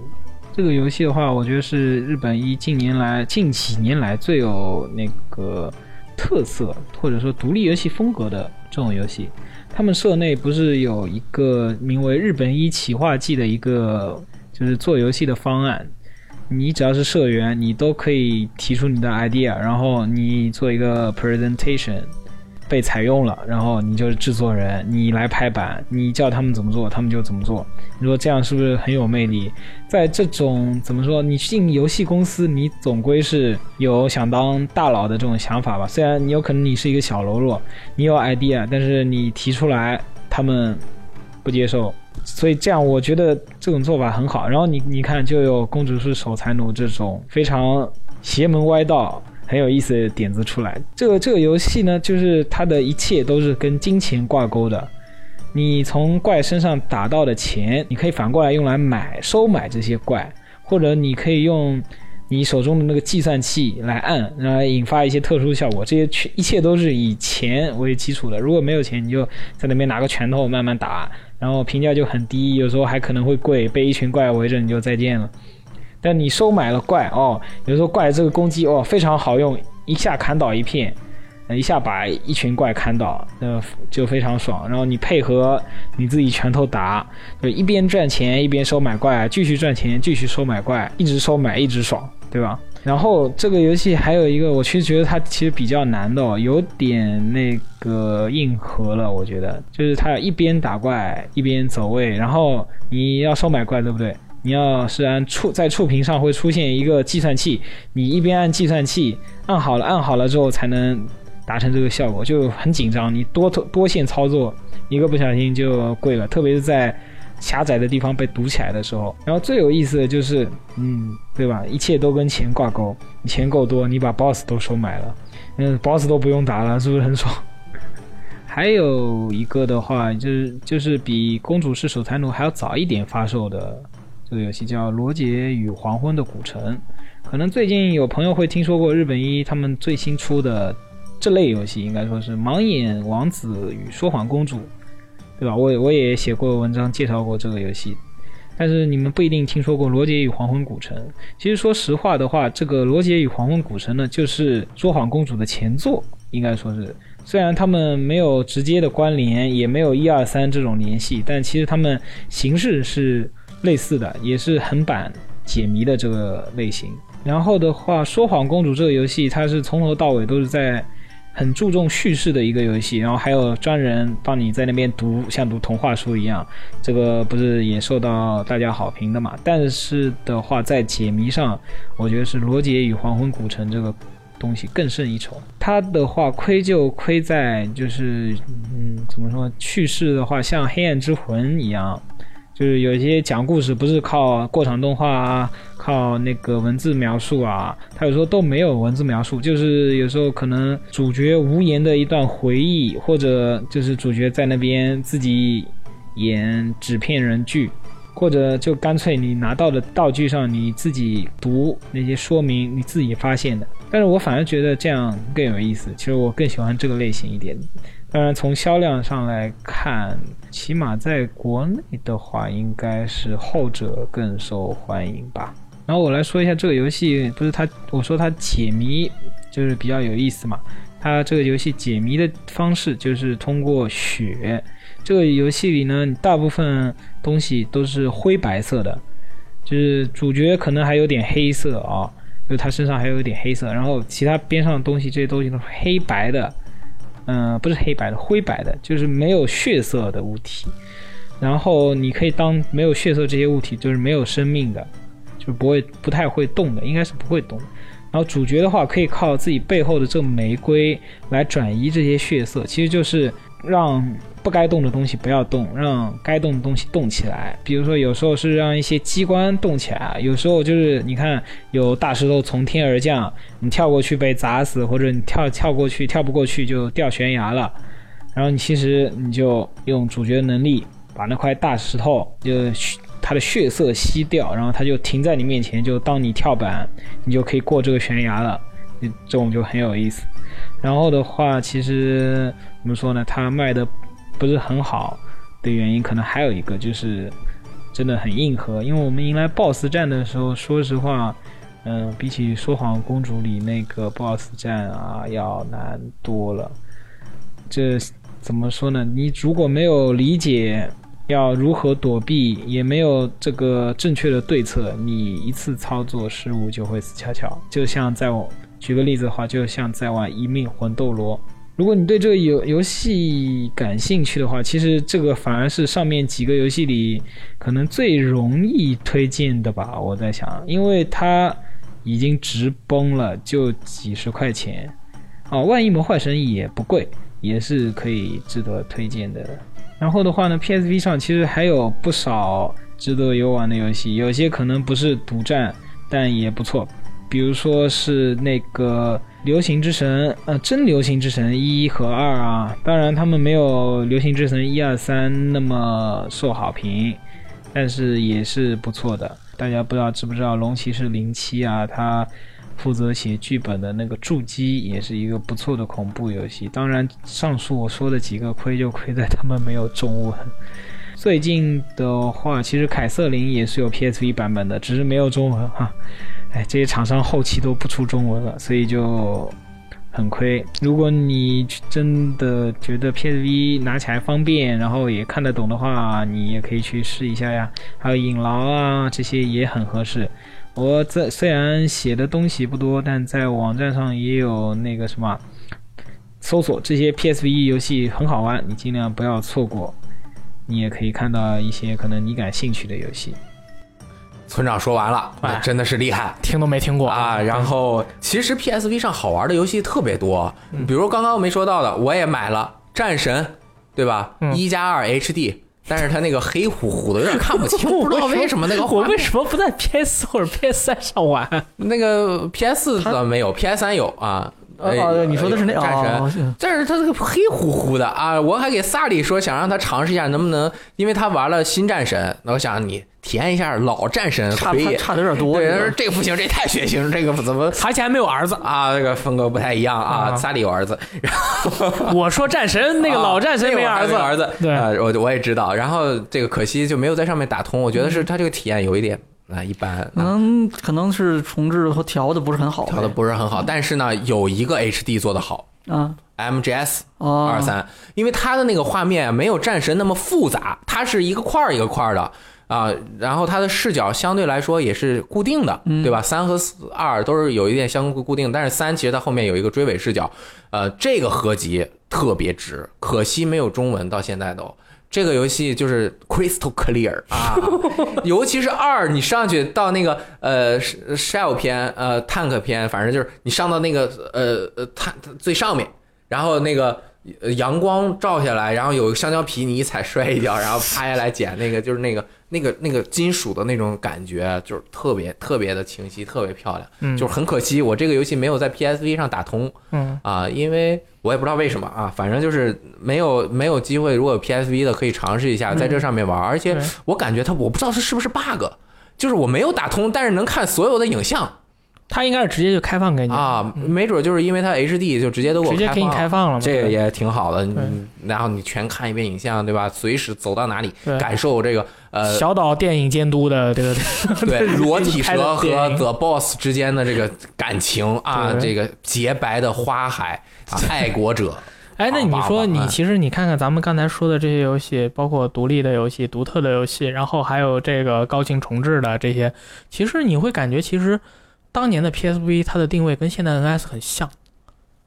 这个游戏的话，我觉得是日本一近年来、近几年来最有那个特色或者说独立游戏风格的这种游戏。他们社内不是有一个名为“日本一企划季”的一个就是做游戏的方案，你只要是社员，你都可以提出你的 idea，然后你做一个 presentation，被采用了，然后你就是制作人，你来拍板，你叫他们怎么做，他们就怎么做。你说这样是不是很有魅力？在这种怎么说，你进游戏公司，你总归是有想当大佬的这种想法吧？虽然你有可能你是一个小喽啰，你有 idea，但是你提出来，他们不接受。所以这样，我觉得这种做法很好。然后你你看，就有公主是守财奴这种非常邪门歪道、很有意思的点子出来。这个这个游戏呢，就是它的一切都是跟金钱挂钩的。你从怪身上打到的钱，你可以反过来用来买、收买这些怪，或者你可以用你手中的那个计算器来按，来引发一些特殊效果。这些全一切都是以钱为基础的。如果没有钱，你就在那边拿个拳头慢慢打。然后评价就很低，有时候还可能会跪，被一群怪围着你就再见了。但你收买了怪哦，有时候怪这个攻击哦非常好用，一下砍倒一片，一下把一群怪砍倒，那就非常爽。然后你配合你自己拳头打，就一边赚钱一边收买怪，继续赚钱继续收买怪，一直收买一直爽，对吧？然后这个游戏还有一个，我其实觉得它其实比较难的，哦，有点那个硬核了。我觉得就是它要一边打怪一边走位，然后你要收买怪，对不对？你要是按触在触屏上会出现一个计算器，你一边按计算器按好了，按好了之后才能达成这个效果，就很紧张。你多多线操作，一个不小心就跪了，特别是在。狭窄的地方被堵起来的时候，然后最有意思的就是，嗯，对吧？一切都跟钱挂钩，你钱够多，你把 BOSS 都收买了，嗯，BOSS 都不用打了，是不是很爽？*laughs* 还有一个的话，就是就是比《公主是守财奴》还要早一点发售的这个游戏，叫《罗杰与黄昏的古城》。可能最近有朋友会听说过日本一他们最新出的这类游戏，应该说是《盲眼王子与说谎公主》。对吧？我我也写过文章介绍过这个游戏，但是你们不一定听说过《罗杰与黄昏古城》。其实说实话的话，这个《罗杰与黄昏古城》呢，就是《说谎公主》的前作，应该说是。虽然他们没有直接的关联，也没有一二三这种联系，但其实他们形式是类似的，也是横版解谜的这个类型。然后的话，《说谎公主》这个游戏，它是从头到尾都是在。很注重叙事的一个游戏，然后还有专人帮你在那边读，像读童话书一样，这个不是也受到大家好评的嘛？但是的话，在解谜上，我觉得是《罗杰与黄昏古城》这个东西更胜一筹。它的话亏就亏在就是，嗯，怎么说？叙事的话，像《黑暗之魂》一样。就是有一些讲故事不是靠过场动画啊，靠那个文字描述啊，他有时候都没有文字描述，就是有时候可能主角无言的一段回忆，或者就是主角在那边自己演纸片人剧，或者就干脆你拿到的道具上你自己读那些说明，你自己发现的。但是我反而觉得这样更有意思，其实我更喜欢这个类型一点。当然，从销量上来看，起码在国内的话，应该是后者更受欢迎吧。然后我来说一下这个游戏，不是它，我说它解谜就是比较有意思嘛。它这个游戏解谜的方式就是通过血。这个游戏里呢，大部分东西都是灰白色的，就是主角可能还有点黑色啊，就他身上还有点黑色，然后其他边上的东西这些东西都是黑白的。嗯，不是黑白的，灰白的，就是没有血色的物体。然后你可以当没有血色这些物体，就是没有生命的，就不会不太会动的，应该是不会动。然后主角的话，可以靠自己背后的这个玫瑰来转移这些血色，其实就是让。不该动的东西不要动，让该动的东西动起来。比如说，有时候是让一些机关动起来，有时候就是你看有大石头从天而降，你跳过去被砸死，或者你跳跳过去跳不过去就掉悬崖了。然后你其实你就用主角能力把那块大石头就它的血色吸掉，然后它就停在你面前，就当你跳板，你就可以过这个悬崖了。这种就很有意思。然后的话，其实怎么说呢？它卖的不是很好的原因，可能还有一个就是真的很硬核。因为我们迎来 BOSS 战的时候，说实话，嗯，比起《说谎公主》里那个 BOSS 战啊，要难多了。这怎么说呢？你如果没有理解要如何躲避，也没有这个正确的对策，你一次操作失误就会死翘翘。就像在我举个例子的话，就像在玩《一命魂斗罗》。如果你对这个游游戏感兴趣的话，其实这个反而是上面几个游戏里可能最容易推荐的吧。我在想，因为它已经直崩了，就几十块钱。哦，万一魔幻神也不贵，也是可以值得推荐的。然后的话呢，PSV 上其实还有不少值得游玩的游戏，有些可能不是独占，但也不错。比如说是那个流行之神，呃，真流行之神一和二啊，当然他们没有流行之神一二三那么受好评，但是也是不错的。大家不知道知不知道龙骑士零七啊，他负责写剧本的那个筑基也是一个不错的恐怖游戏。当然，上述我说的几个亏就亏在他们没有中文。*laughs* 最近的话，其实凯瑟琳也是有 PSV 版本的，只是没有中文哈。哎，这些厂商后期都不出中文了，所以就很亏。如果你真的觉得 PSV 拿起来方便，然后也看得懂的话，你也可以去试一下呀。还有影牢啊，这些也很合适。我在虽然写的东西不多，但在网站上也有那个什么搜索这些 PSV 游戏很好玩，你尽量不要错过。你也可以看到一些可能你感兴趣的游戏。村长说完了，哎真的是厉害。听都没听过啊，然后其实 PSV 上好玩的游戏特别多，比如刚刚没说到的，我也买了战神，对吧？嗯一加二 HD，但是它那个黑乎乎的，有点看不清，*laughs* 不知道为什么那个我画面。为什么不在 PS 或者 PS 三上玩？那个 PS 的没有，PS 三有啊。哎哦哦，你说的是那战神，但是他这个黑乎乎的啊！我还给萨里说，想让他尝试一下能不能，因为他玩了新战神，那我想你体验一下老战神差差。差的有点多。对，这个他说这个不行，这太血腥，这个怎么而且还没有儿子。啊？这个风格不太一样啊。啊萨里有儿子，我说战神那个老战神没儿子，儿子，对啊我我也知道。然后这个可惜就没有在上面打通，我觉得是他这个体验有一点啊一般，可能可能是重置和调的不是很好，调的不是很好。但是呢，有一个 HD 做的好啊，MGS 哦二三，因为它的那个画面没有战神那么复杂，它是一个块儿一个块儿的。啊，然后它的视角相对来说也是固定的，对吧？三和四二都是有一点相固定，但是三其实它后面有一个追尾视角，呃，这个合集特别值，可惜没有中文，到现在都。这个游戏就是 crystal clear 啊，*laughs* 尤其是二，你上去到那个呃 shell 篇呃 tank 篇，反正就是你上到那个呃呃 tank 最上面，然后那个呃阳光照下来，然后有个香蕉皮，你一踩摔一跤，然后趴下来捡那个，就是那个那个那个金属的那种感觉，就是特别特别的清晰，特别漂亮。嗯。就是很可惜，我这个游戏没有在 PSV 上打通。嗯，啊，因为我也不知道为什么啊，反正就是没有没有机会。如果有 PSV 的，可以尝试一下在这上面玩，而且我感觉它，我不知道它是不是 bug，就是我没有打通，但是能看所有的影像他应该是直接就开放给你，啊，没准就是因为它 HD 就直接都给我直接给你开放了。这个也挺好的，嗯然后你全看一遍影像，对吧？随时走到哪里感受这个呃，小岛电影监督的这个 *laughs* 对裸体蛇和 The Boss 之间的这个感情啊，这个洁白的花海啊，*laughs* 爱国者，哎，那你说你其实你看看咱们刚才说的这些游戏，包括独立的游戏、独特的游戏，然后还有这个高清重置的这些，其实你会感觉其实当年的 PSV 它的定位跟现在的 NS 很像，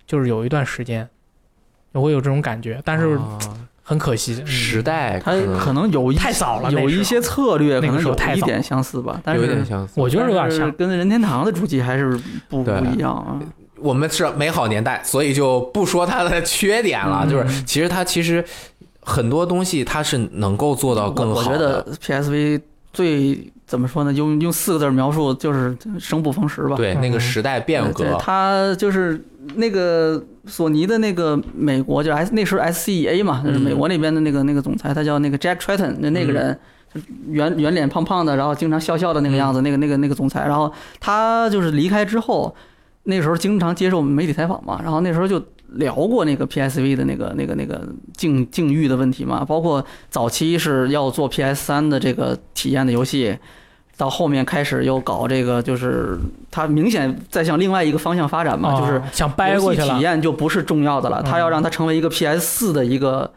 就是有一段时间我会有这种感觉，但是啊很可惜，嗯时代它可能有一太早了有一些策略可能有一点相似吧，但有是点相似。我觉得有点像。跟任天堂的主机还是不不一样啊。我们是美好年代，所以就不说它的缺点了。嗯就是其实它其实很多东西它是能够做到更我我好的。觉得 PSV 最怎么说呢？用用四个字描述就是生不逢时吧。对那个嗯时代变对革，它就是那个索尼的那个美国，就 S 那时候 SCEA 嘛，就是美国那边的那个那个总裁，他叫那个 Jack Tretton，那那个人。就圆圆脸胖胖的，然后经常笑笑的那个样子，那个那个那个总裁，然后他就是离开之后，那时候经常接受媒体采访嘛，然后那时候就聊过那个 PSV 的那个那个那个境境遇的问题嘛，包括早期是要做 PS 三的这个体验的游戏，到后面开始又搞这个，就是它明显在向另外一个方向发展嘛，就是哦想掰过去了。游戏体。验就不是重要的了，嗯。它要让它成为一个 PS 四的一个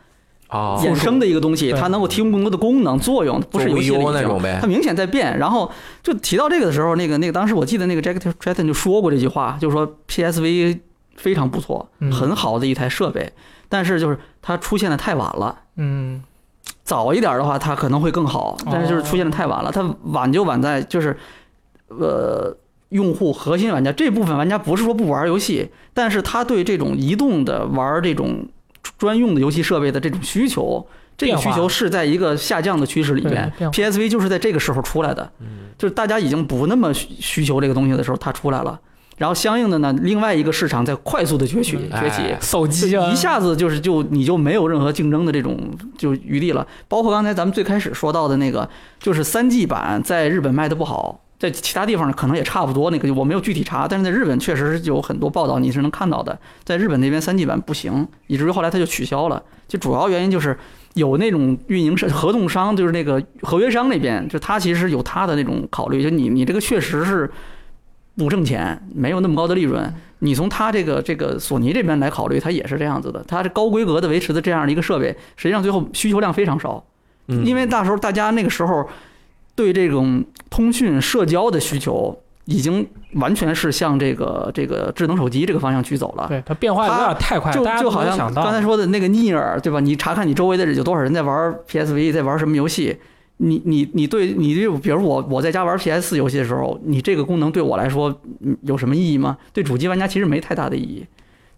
哦，衍生的一个东西，对。它能够提供更多的功能作用，不是游戏做了 Wii U 已经那种呗。它明显在变。然后就提到这个的时候，那个那个当时我记得那个 Jack Tretton 就说过这句话，就是说 PSV 非常不错，嗯。很好的一台设备，但是就是它出现的太晚了。嗯，早一点的话，它可能会更好，但是就是出现的太晚了。它晚就晚在就是，呃，用户核心玩家这部分玩家不是说不玩游戏，但是他对这种移动的玩这种专用的游戏设备的这种需求，这个需求是在一个下降的趋势里面。PSV 就是在这个时候出来的，就是大家已经不那么需需求这个东西的时候，它出来了。然后相应的呢，另外一个市场在快速的崛起嗯崛起哎，手机啊，一下子就是就你就没有任何竞争的这种就余地了。包括刚才咱们最开始说到的那个，就是三 G 版在日本卖的不好，在其他地方可能也差不多。那个我没有具体查，但是在日本确实是有很多报道你是能看到的，在日本那边三 G 版不行，以至于后来它就取消了。就主要原因就是。有那种运营商、合同商，就是那个合约商那边，就他其实有他的那种考虑，就你你这个确实是不挣钱，没有那么高的利润，你从它这个这个索尼这边来考虑，它也是这样子的。它是高规格的维持的这样的一个设备，实际上最后需求量非常少，嗯因为那时候大家那个时候对这种通讯社交的需求已经完全是向这个这个智能手机这个方向去走了。对它变化有点太快，就大家就好像刚才说的那个尼尔，对吧？你查看你周围的有多少人在玩 PSV，在玩什么游戏？你你你对你就比如我我在家玩 PS 四游戏的时候，你这个功能对我来说嗯有什么意义吗？对主机玩家其实没太大的意义。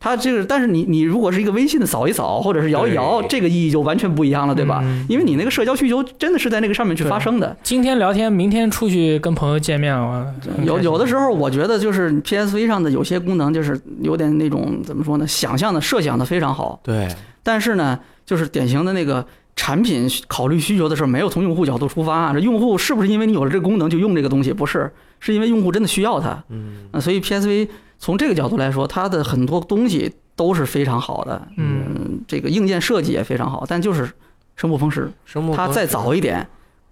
它这个，但是你你如果是一个微信的扫一扫，或者是摇一摇，这个意义就完全不一样了，对吧？嗯因为你那个社交需求真的是在那个上面去发生的。今天聊天，明天出去跟朋友见面，了有有的时候，我觉得就是 PSV 上的有些功能，就是有点那种怎么说呢？想象的、设想的非常好，对，但是呢，就是典型的那个产品考虑需求的时候，没有从用户角度出发。这用户是不是因为你有了这个功能就用这个东西？不是，是因为用户真的需要它。嗯，那所以 PSV 从这个角度来说，它的很多东西都是非常好的。嗯嗯，这个硬件设计也非常好，但就是生不逢时。它再早一点，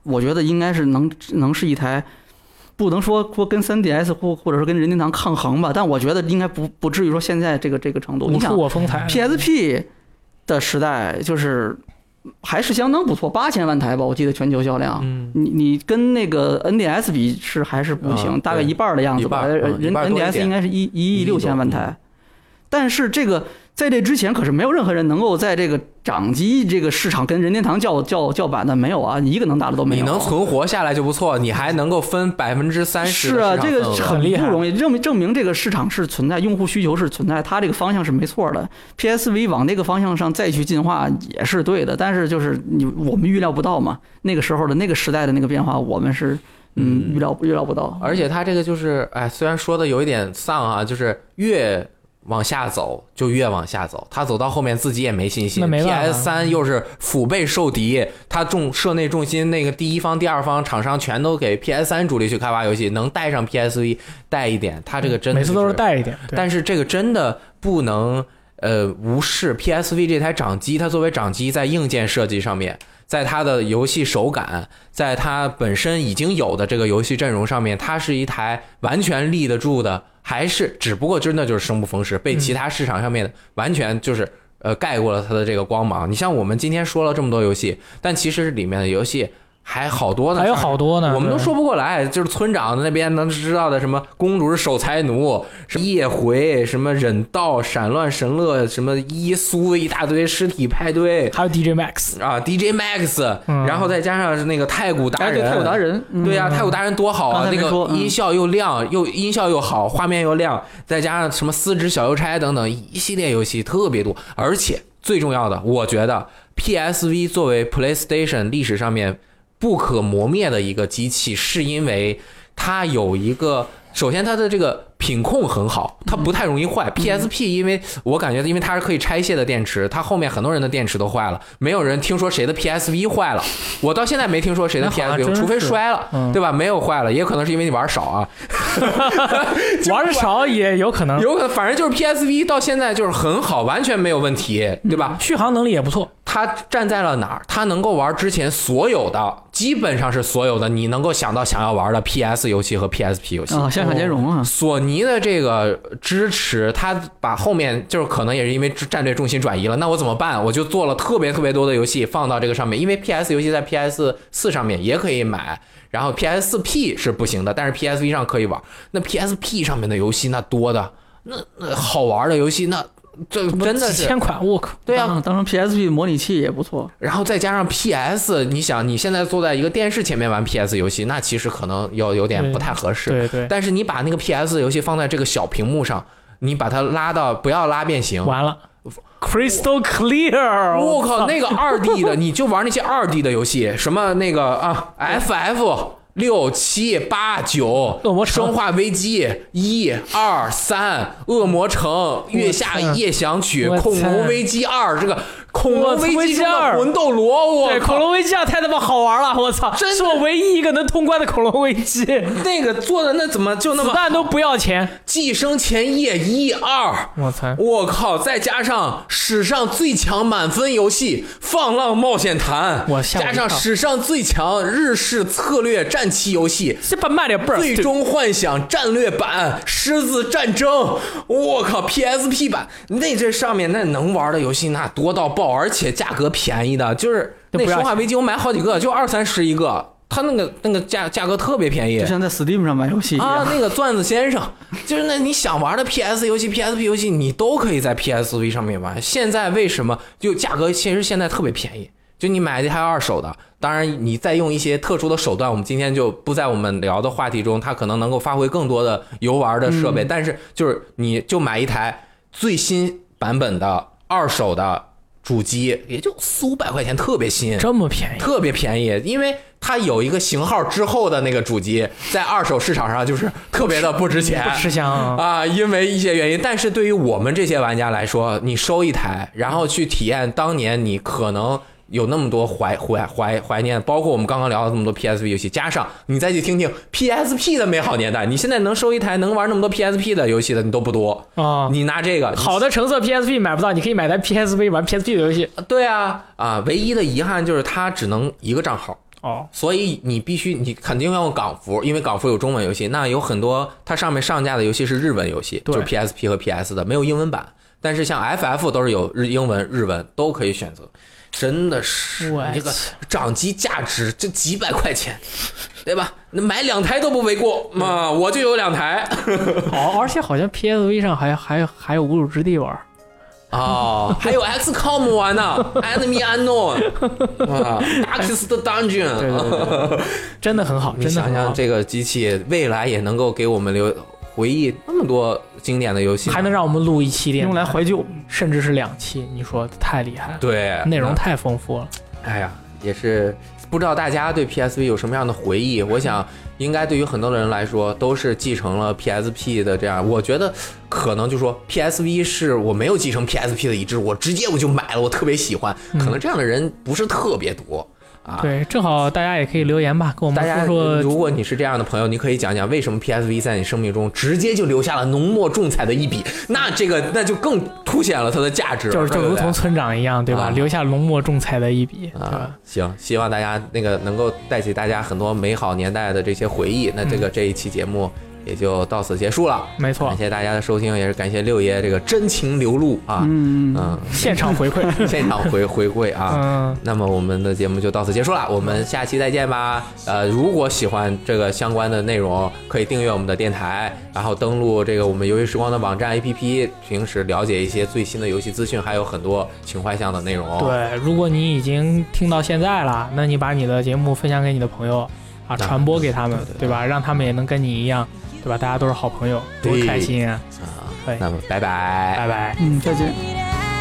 我觉得应该是能能是一台。不能说说跟 3DS 或或者说跟任天堂抗衡吧，但我觉得应该不不至于说现在这个这个程度。你想无出我风采。PSP 的时代就是还是相当不错，八千万台吧，我记得全球销量。嗯，你你跟那个 NDS 比是还是不行，嗯大概一半的样子吧。人一半儿多一 NDS 应该是一一亿六千万台，但是这个在这之前可是没有任何人能够在这个掌机这个市场跟任天堂叫叫叫板的，没有啊，一个能打的都没有。你能存活下来就不错，你还能够分百分之三十。是啊，这个很厉害不容易，证明证明这个市场是存在，用户需求是存在，它这个方向是没错的。PSV 往那个方向上再去进化也是对的，但是就是你我们预料不到嘛，那个时候的那个时代的那个变化，我们是嗯嗯预料预料不到。而且它这个就是，哎，虽然说的有一点丧啊，就是越往下走就越往下走，他走到后面自己也没信心。PS 三又是腹背受敌，他重社内重心那个第一方、第二方厂商全都给 PS 三主力去开发游戏，能带上 PSV 带一点，他这个真的、每次都是。带一点，但是这个真的不能呃无视 PSV 这台掌机，它作为掌机在硬件设计上面，在它的游戏手感，在它本身已经有的这个游戏阵容上面，它是一台完全立得住的，还是只不过真的就是生不逢时，被其他市场上面完全就是。呃，盖过了它的这个光芒。你像我们今天说了这么多游戏，但其实里面的游戏还好多呢，还有好多呢，我们都说不过来，就是村长那边能知道的，什么公主是守财奴，什么夜回，什么忍道、闪乱神乐，什么耶稣一大堆尸体派对还有 DJ Max，啊，DJ Max，、嗯。然后再加上那个太古达哎，人，对，太古达人，嗯。对呀、太古达人多好啊！那个音效又亮，又音效又好，画面又亮，再加上什么丝织小邮差等等一系列游戏特别多，而且最重要的，我觉得 PSV 作为 PlayStation 历史上面不可磨灭的一个机器，是因为它有一个。首先，它的这个品控很好，它不太容易坏。PSP，因为我感觉，因为它是可以拆卸的电池，它后面很多人的电池都坏了，没有人听说谁的 PSV 坏了。我到现在没听说谁的 PSV，真除非摔了，嗯对吧？没有坏了，也有可能是因为你玩少啊。*laughs* *laughs* 玩的少也有可能，有可能，反正就是 PSV 到现在就是很好，完全没有问题，对吧？续航能力也不错。它站在了哪儿？他能够玩之前所有的，基本上是所有的你能够想到想要玩的 PS 游戏和 PSP 游戏。啊，现场兼容啊，索尼的这个支持，他把后面就是可能也是因为战略重心转移了，那我怎么办？我就做了特别特别多的游戏放到这个上面，因为 PS 游戏在 PS 四上面也可以买，然后 PS 4 P 是不行的，但是 PSV 上可以玩。那 PSP 上面的游戏那多的，那那好玩的游戏那这真的是几千款，我靠！对啊，当成 PSP 模拟器也不错，然后再加上 PS，你想你现在坐在一个电视前面玩 PS 游戏，那其实可能要有点不太合适。对对，但是你把那个 PS 游戏放在这个小屏幕上，你把它拉到不要拉变形，完了，Crystal Clear！我靠，那个二 D 的，你就玩那些二 D 的游戏，什么那个啊，FF。六七八九，恶魔城。生化危机一二三，恶魔城，月下夜想曲，恐龙危机二，这个恐龙危机中的我操魂斗罗，我对，恐龙危机二太他妈好玩了，我操！真是我唯一一个能通关的恐龙危机，那个做的那怎么就那么子弹都不要钱，寄生前夜一二，我操！我靠！再加上史上最强满分游戏《放浪冒险坛》，我加上史上最强日式策略战棋游戏这把慢点倍儿，最终幻想战略版《狮子战争》，我靠！PSP 版那这上面那能玩的游戏那多到爆，而且价格便宜的，就是那生化危机我买好几个，就二三十一个，它那个那个价价格特别便宜就，像在 Steam 上买游戏一样啊，样。那个钻子先生，就是那你想玩的 PS 游戏、PSP 游戏，你都可以在 PSV 上面玩。现在为什么就价格其实现在特别便宜？就你买一台二手的，当然你再用一些特殊的手段，我们今天就不在我们聊的话题中，它可能能够发挥更多的游玩的设备。但是就是你就买一台最新版本的二手的主机，也就四五百块钱，特别新。这么便宜，特别便宜，因为它有一个型号之后的那个主机，在二手市场上就是特别的不值钱，不吃香啊！啊，因为一些原因。但是对于我们这些玩家来说，你收一台，然后去体验当年你可能。有那么多怀怀怀怀念，包括我们刚刚聊的这么多 PSP 游戏，加上你再去听听 PSP 的美好年代，你现在能收一台能玩那么多 PSP 的游戏的，你都不多。啊，你拿这个好的橙色 PSP 买不到，你可以买台 PSV 玩 PSP 的游戏。对啊啊，唯一的遗憾就是它只能一个账号。哦，所以你必须，你肯定要用港服，因为港服有中文游戏。那有很多它上面上架的游戏是日文游戏，就是 PSP 和 PS 的，没有英文版。但是像 FF 都是有日英文、日文都可以选择，真的是我这个掌机价值这几百块钱，对吧？那买两台都不为过嘛，我就有两台。好，*laughs* 而且好像 PSV 上还还还有无主之地玩。哦，还有 XCOM 玩呢，Enemy Unknown 啊，Darkest Dungeon，对对对对，*laughs* 真的很好，你想想这个机器未来也能够给我们留回忆那么多经典的游戏，还能让我们录一期电台用来怀旧，甚至是两期，你说太厉害了，对内容。太丰富了。哎呀，也是不知道大家对 PSV 有什么样的回忆？我想应该对于很多的人来说，都是继承了 PSP 的这样。我觉得可能就说 PSV 是我没有继承 PSP 的一致，我直接我就买了，我特别喜欢。可能这样的人不是特别多啊。对，正好大家也可以留言吧，跟我们说说。如果你是这样的朋友，你可以讲讲为什么 PSV 在你生命中直接就留下了浓墨重彩的一笔，那这个那就更凸显了它的价值了，就是就如同村长一样，对吧？啊留下浓墨重彩的一笔，啊？，行，希望大家那个能够带起大家很多美好年代的这些回忆。那这个这一期节目也就到此结束了，没错感，谢大家的收听，也是感谢六爷这个真情流露啊，嗯，嗯，现场回馈，*laughs* 现场回回馈啊。嗯，那么我们的节目就到此结束了，我们下期再见吧。呃，如果喜欢这个相关的内容，可以订阅我们的电台，然后登录这个我们游戏时光的网站 APP，平时了解一些最新的游戏资讯，还有很多情怀向的内容。对，如果你已经听到现在了，那你把你的节目分享给你的朋友啊，传播给他们，对吧？让他们也能跟你一样，对吧？大家都是好朋友，多开心啊！啊可以，那么拜拜拜拜。嗯，再见。「